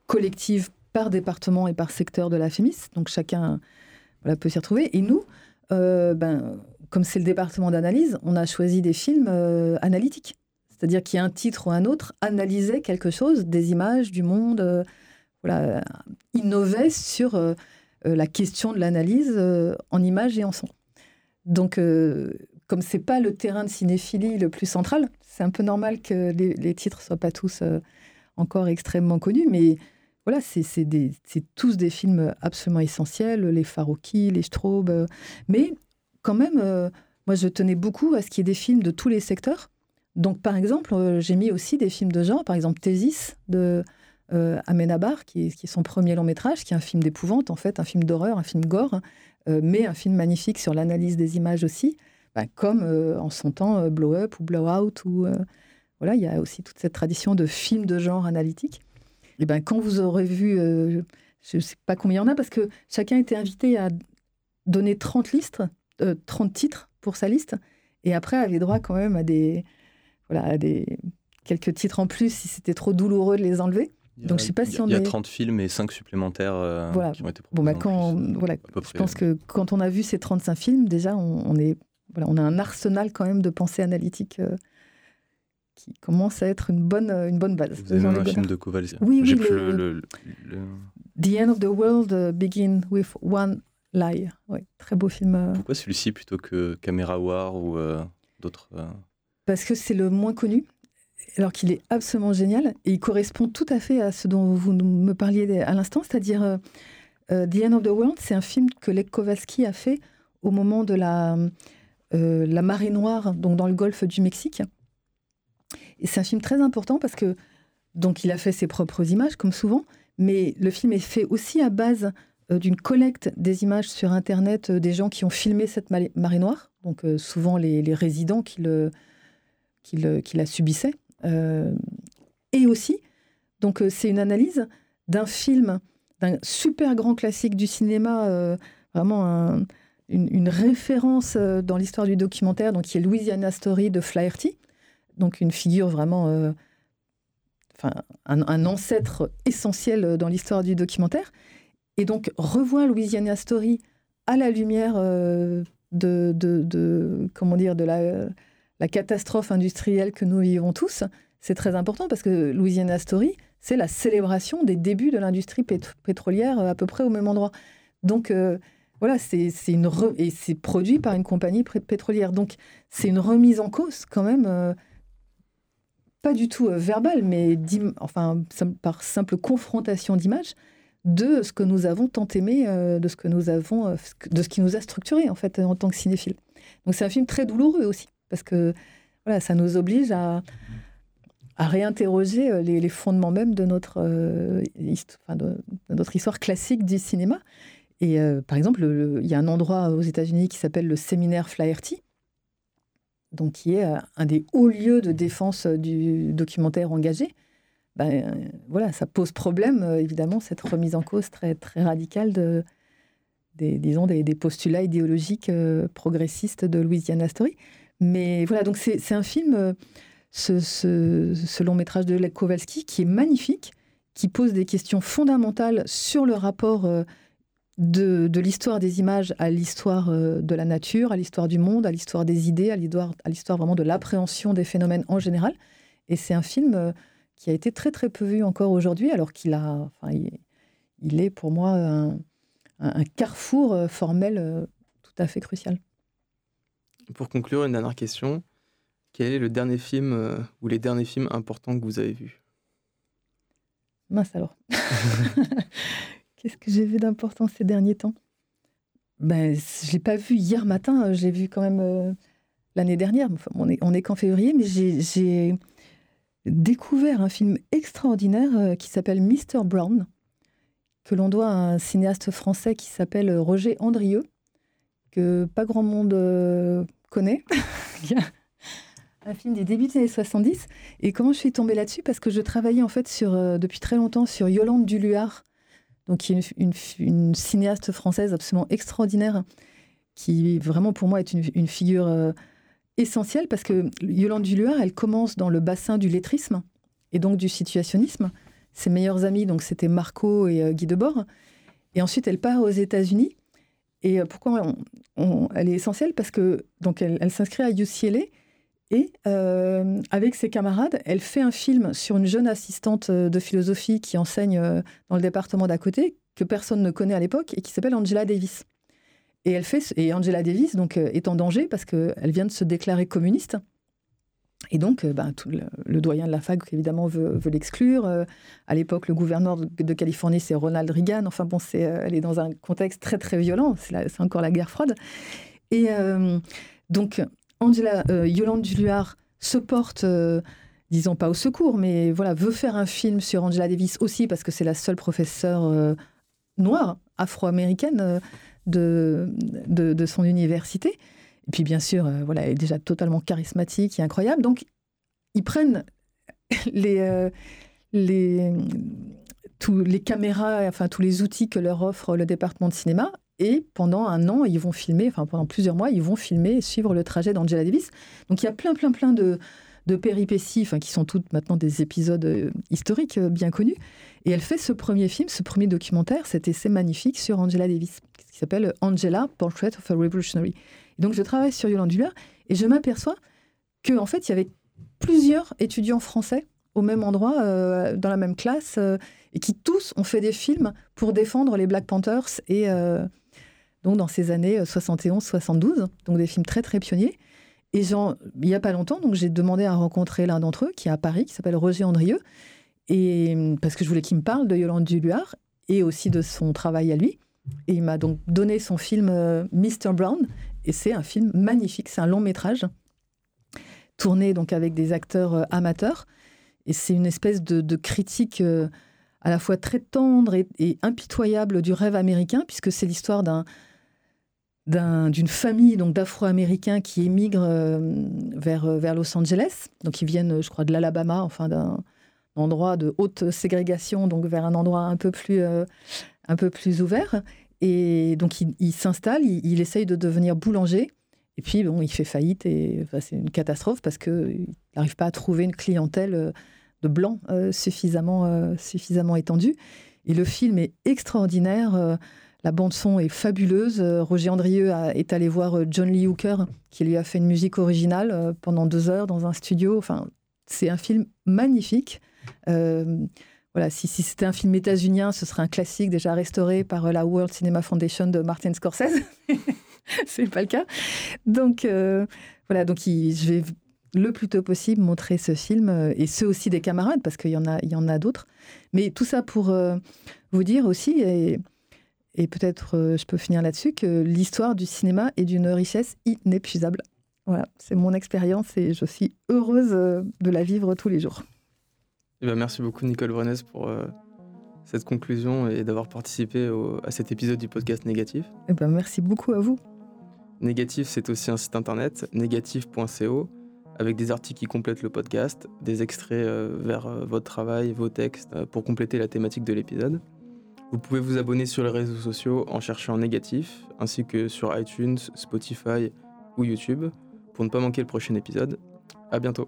collective par département et par secteur de la FEMIS. Donc chacun voilà, peut s'y retrouver. Et nous, euh, ben, comme c'est le département d'analyse, on a choisi des films euh, analytiques. C'est-à-dire a un titre ou un autre analysait quelque chose, des images, du monde, euh, voilà, innovait sur la question de l'analyse en images et en son. Donc, comme c'est pas le terrain de cinéphilie le plus central, c'est un peu normal que les, les titres soient pas tous encore extrêmement connus, mais voilà, c'est tous des films absolument essentiels, les Farouki, les Straub. Euh, mais quand même, euh, moi, je tenais beaucoup à ce qu'il y ait des films de tous les secteurs. Donc, par exemple, euh, j'ai mis aussi des films de genre, par exemple Thésis de Amenabar, qui qui est, son premier long métrage, qui est un film d'épouvante, en fait, un film d'horreur, un film gore, mais un film magnifique sur l'analyse des images aussi, bah, comme en son temps Blow Up ou Blow Out. Ou, voilà, il y a aussi toute cette tradition de films de genre analytique. Et eh ben, quand vous aurez vu, euh, je ne sais pas combien il y en a, parce que chacun était invité à donner 30 listes, 30 euh, titres pour sa liste, et après avait droit quand même à des, voilà, des quelques titres en plus si c'était trop douloureux de les enlever. Donc je sais pas si on Il y a 30 films et 5 supplémentaires euh, qui ont été proposés. Bon, bah, quand, voilà, je pense que quand on a vu ces 35 films, déjà, on, est, voilà, on a un arsenal quand même de pensée analytique qui commence à être une bonne, euh, une bonne base. Vous avez un film de Kowalski Oui, oui. Le, The End of the World uh, Begin with One Lie. Très beau film. Euh. Pourquoi celui-ci plutôt que Camera War ou euh, d'autres Parce que c'est le moins connu, alors qu'il est absolument génial et il correspond tout à fait à ce dont vous me parliez à l'instant, c'est-à-dire The End of the World, c'est un film que Lech Kowalski a fait au moment de la, la marée noire, donc dans le golfe du Mexique. Et c'est un film très important parce que, donc, il a fait ses propres images, comme souvent, mais le film est fait aussi à base euh, d'une collecte des images sur Internet euh, des gens qui ont filmé cette marée noire, donc euh, souvent les, résidents qui, le, qui, la subissaient. et aussi, donc, c'est une analyse d'un film, d'un super grand classique du cinéma, vraiment une, référence dans l'histoire du documentaire, donc qui est Louisiana Story de Flaherty, donc une figure vraiment, euh, enfin, un, ancêtre essentiel dans l'histoire du documentaire. Et donc revoir Louisiana Story à la lumière euh, de, comment dire, de la, catastrophe industrielle que nous vivons tous, c'est très important parce que Louisiana Story, c'est la célébration des débuts de l'industrie pétrolière à peu près au même endroit. Donc euh, voilà, c'est une et c'est produit par une compagnie pétrolière. Donc c'est une remise en cause quand même pas du tout euh, verbal, mais enfin, par simple confrontation d'images, de ce que nous avons tant aimé, euh, de ce que nous avons, euh, de ce qui nous a structuré en fait en tant que cinéphile. Donc c'est un film très douloureux aussi, parce que voilà, ça nous oblige à, à réinterroger les, fondements même de, notre histoire classique du cinéma. Et par exemple, il y a un endroit aux États-Unis qui s'appelle le séminaire Flaherty, donc qui est euh, un des hauts lieux de défense euh, du documentaire engagé, ben, euh, voilà, ça pose problème, évidemment, cette remise en cause très, très radicale de, des, disons, des, postulats idéologiques progressistes de Louisiana Story. Mais voilà, donc c'est un film, ce, long métrage de Kowalski, qui est magnifique, qui pose des questions fondamentales sur le rapport de, l'histoire des images à l'histoire euh, de la nature, à l'histoire du monde, à l'histoire des idées, à l'histoire vraiment de l'appréhension des phénomènes en général. Et c'est un film euh, qui a été très très peu vu encore aujourd'hui, alors qu'il a, enfin, il, est pour moi un, carrefour euh, formel tout à fait crucial. Pour conclure, une dernière question. Quel est le dernier film ou les derniers films importants que vous avez vus? Mince alors. Qu'est-ce que j'ai vu d'important ces derniers temps ben, Je ne l'ai pas vu hier matin, j'ai vu quand même euh, l'année dernière. on est, on est qu'en février, mais j'ai découvert un film extraordinaire euh, qui s'appelle Mr. Brown, que l'on doit à un cinéaste français qui s'appelle Roger Andrieux, que pas grand monde euh, connaît. un film des débuts des années 70. Et comment je suis tombée là-dessus? Parce que je travaillais en fait depuis très longtemps sur Yolande Duluard, donc qui est une, cinéaste française absolument extraordinaire, qui vraiment pour moi est une, figure euh, essentielle parce que Yolande Duluard, elle commence dans le bassin du lettrisme et donc du situationnisme, ses meilleurs amis, donc c'était Marco et Guy Debord. Et ensuite, elle part aux États-Unis. Et pourquoi elle est essentielle Parce que donc elle, s'inscrit à UCLA et avec ses camarades, elle fait un film sur une jeune assistante de philosophie qui enseigne dans le département d'à côté, que personne ne connaît à l'époque, et qui s'appelle Angela Davis. Et elle fait et Angela Davis donc est en danger parce qu'elle vient de se déclarer communiste. Et donc, ben, le, doyen de la fac, évidemment, veut, l'exclure. Euh, à l'époque, le gouverneur de, Californie, c'est Ronald Reagan. Enfin bon, euh, elle est dans un contexte très, très violent. C'est, encore la guerre froide. Et donc, Angela, Yolande Julliard se porte, disons pas au secours, mais voilà, veut faire un film sur Angela Davis aussi parce que c'est la seule professeure noire, afro-américaine de, de, son université. Et puis bien sûr, euh, voilà, elle est déjà totalement charismatique et incroyable. Donc, ils prennent les, euh, les, tous les caméras, enfin tous les outils que leur offre le département de cinéma. Et pendant un an, ils vont filmer, enfin pendant plusieurs mois, ils vont filmer et suivre le trajet d'Angela Davis. Donc il y a plein, plein, plein de, péripéties, enfin, qui sont toutes maintenant des épisodes euh, historiques bien connus. Et elle fait ce premier film, ce premier documentaire, cet essai magnifique sur Angela Davis, qui s'appelle Angela, Portrait of a Revolutionary. donc je travaille sur Yolande Duller et je m'aperçois qu'en en fait, il y avait plusieurs étudiants français au même endroit, euh, dans la même classe, euh, et qui tous ont fait des films pour défendre les Black Panthers, et euh, donc dans ces années 71-72, donc des films très très pionniers. Et il n'y a pas longtemps, donc j'ai demandé à rencontrer l'un d'entre eux, qui est à Paris, qui s'appelle Roger Andrieux, et, parce que je voulais qu'il me parle de Yolande Duluard et aussi de son travail à lui. Et il m'a donc donné son film euh, Mr. Brown. Et c'est un film magnifique, c'est un long métrage, tourné donc avec des acteurs euh, amateurs. Et c'est une espèce de, critique euh, à la fois très tendre et, impitoyable du rêve américain, puisque c'est l'histoire d'un d'une famille donc d'Afro-Américains qui émigrent vers, vers Los Angeles. Donc ils viennent, je crois, de l'Alabama, enfin d'un endroit de haute ségrégation, donc vers un endroit un peu plus, euh, un peu plus ouvert. Et donc, il, s'installe, il, essaye de devenir boulanger. Et puis, bon, il fait faillite et c'est une catastrophe parce qu'il n'arrive pas à trouver une clientèle euh, de blancs euh, suffisamment, suffisamment étendue. Et le film est extraordinaire. La bande-son est fabuleuse. Roger Andrieux est allé voir John Lee Hooker, qui lui a fait une musique originale pendant deux heures dans un studio. Enfin, c'est un film magnifique. Euh, voilà, si, c'était un film états-unien, ce serait un classique déjà restauré par euh, la World Cinema Foundation de Martin Scorsese. c'est pas le cas. Donc euh, voilà, donc je vais le plus tôt possible montrer ce film et ceux aussi des camarades parce qu'il y en a, il y en a d'autres. Mais tout ça pour vous dire aussi et, et peut-être je peux finir là-dessus que l'histoire du cinéma est d'une richesse inépuisable. Voilà, c'est mon expérience et je suis heureuse de la vivre tous les jours. Eh ben, merci beaucoup Nicole Brenes pour euh, cette conclusion et d'avoir participé à cet épisode du podcast Négatif. Eh ben, merci beaucoup à vous. Négatif, c'est aussi un site internet, négatif.co, avec des articles qui complètent le podcast, des extraits euh, vers euh, votre travail, vos textes, pour compléter la thématique de l'épisode. Vous pouvez vous abonner sur les réseaux sociaux en cherchant Négatif, ainsi que sur iTunes, Spotify ou YouTube, pour ne pas manquer le prochain épisode. À bientôt.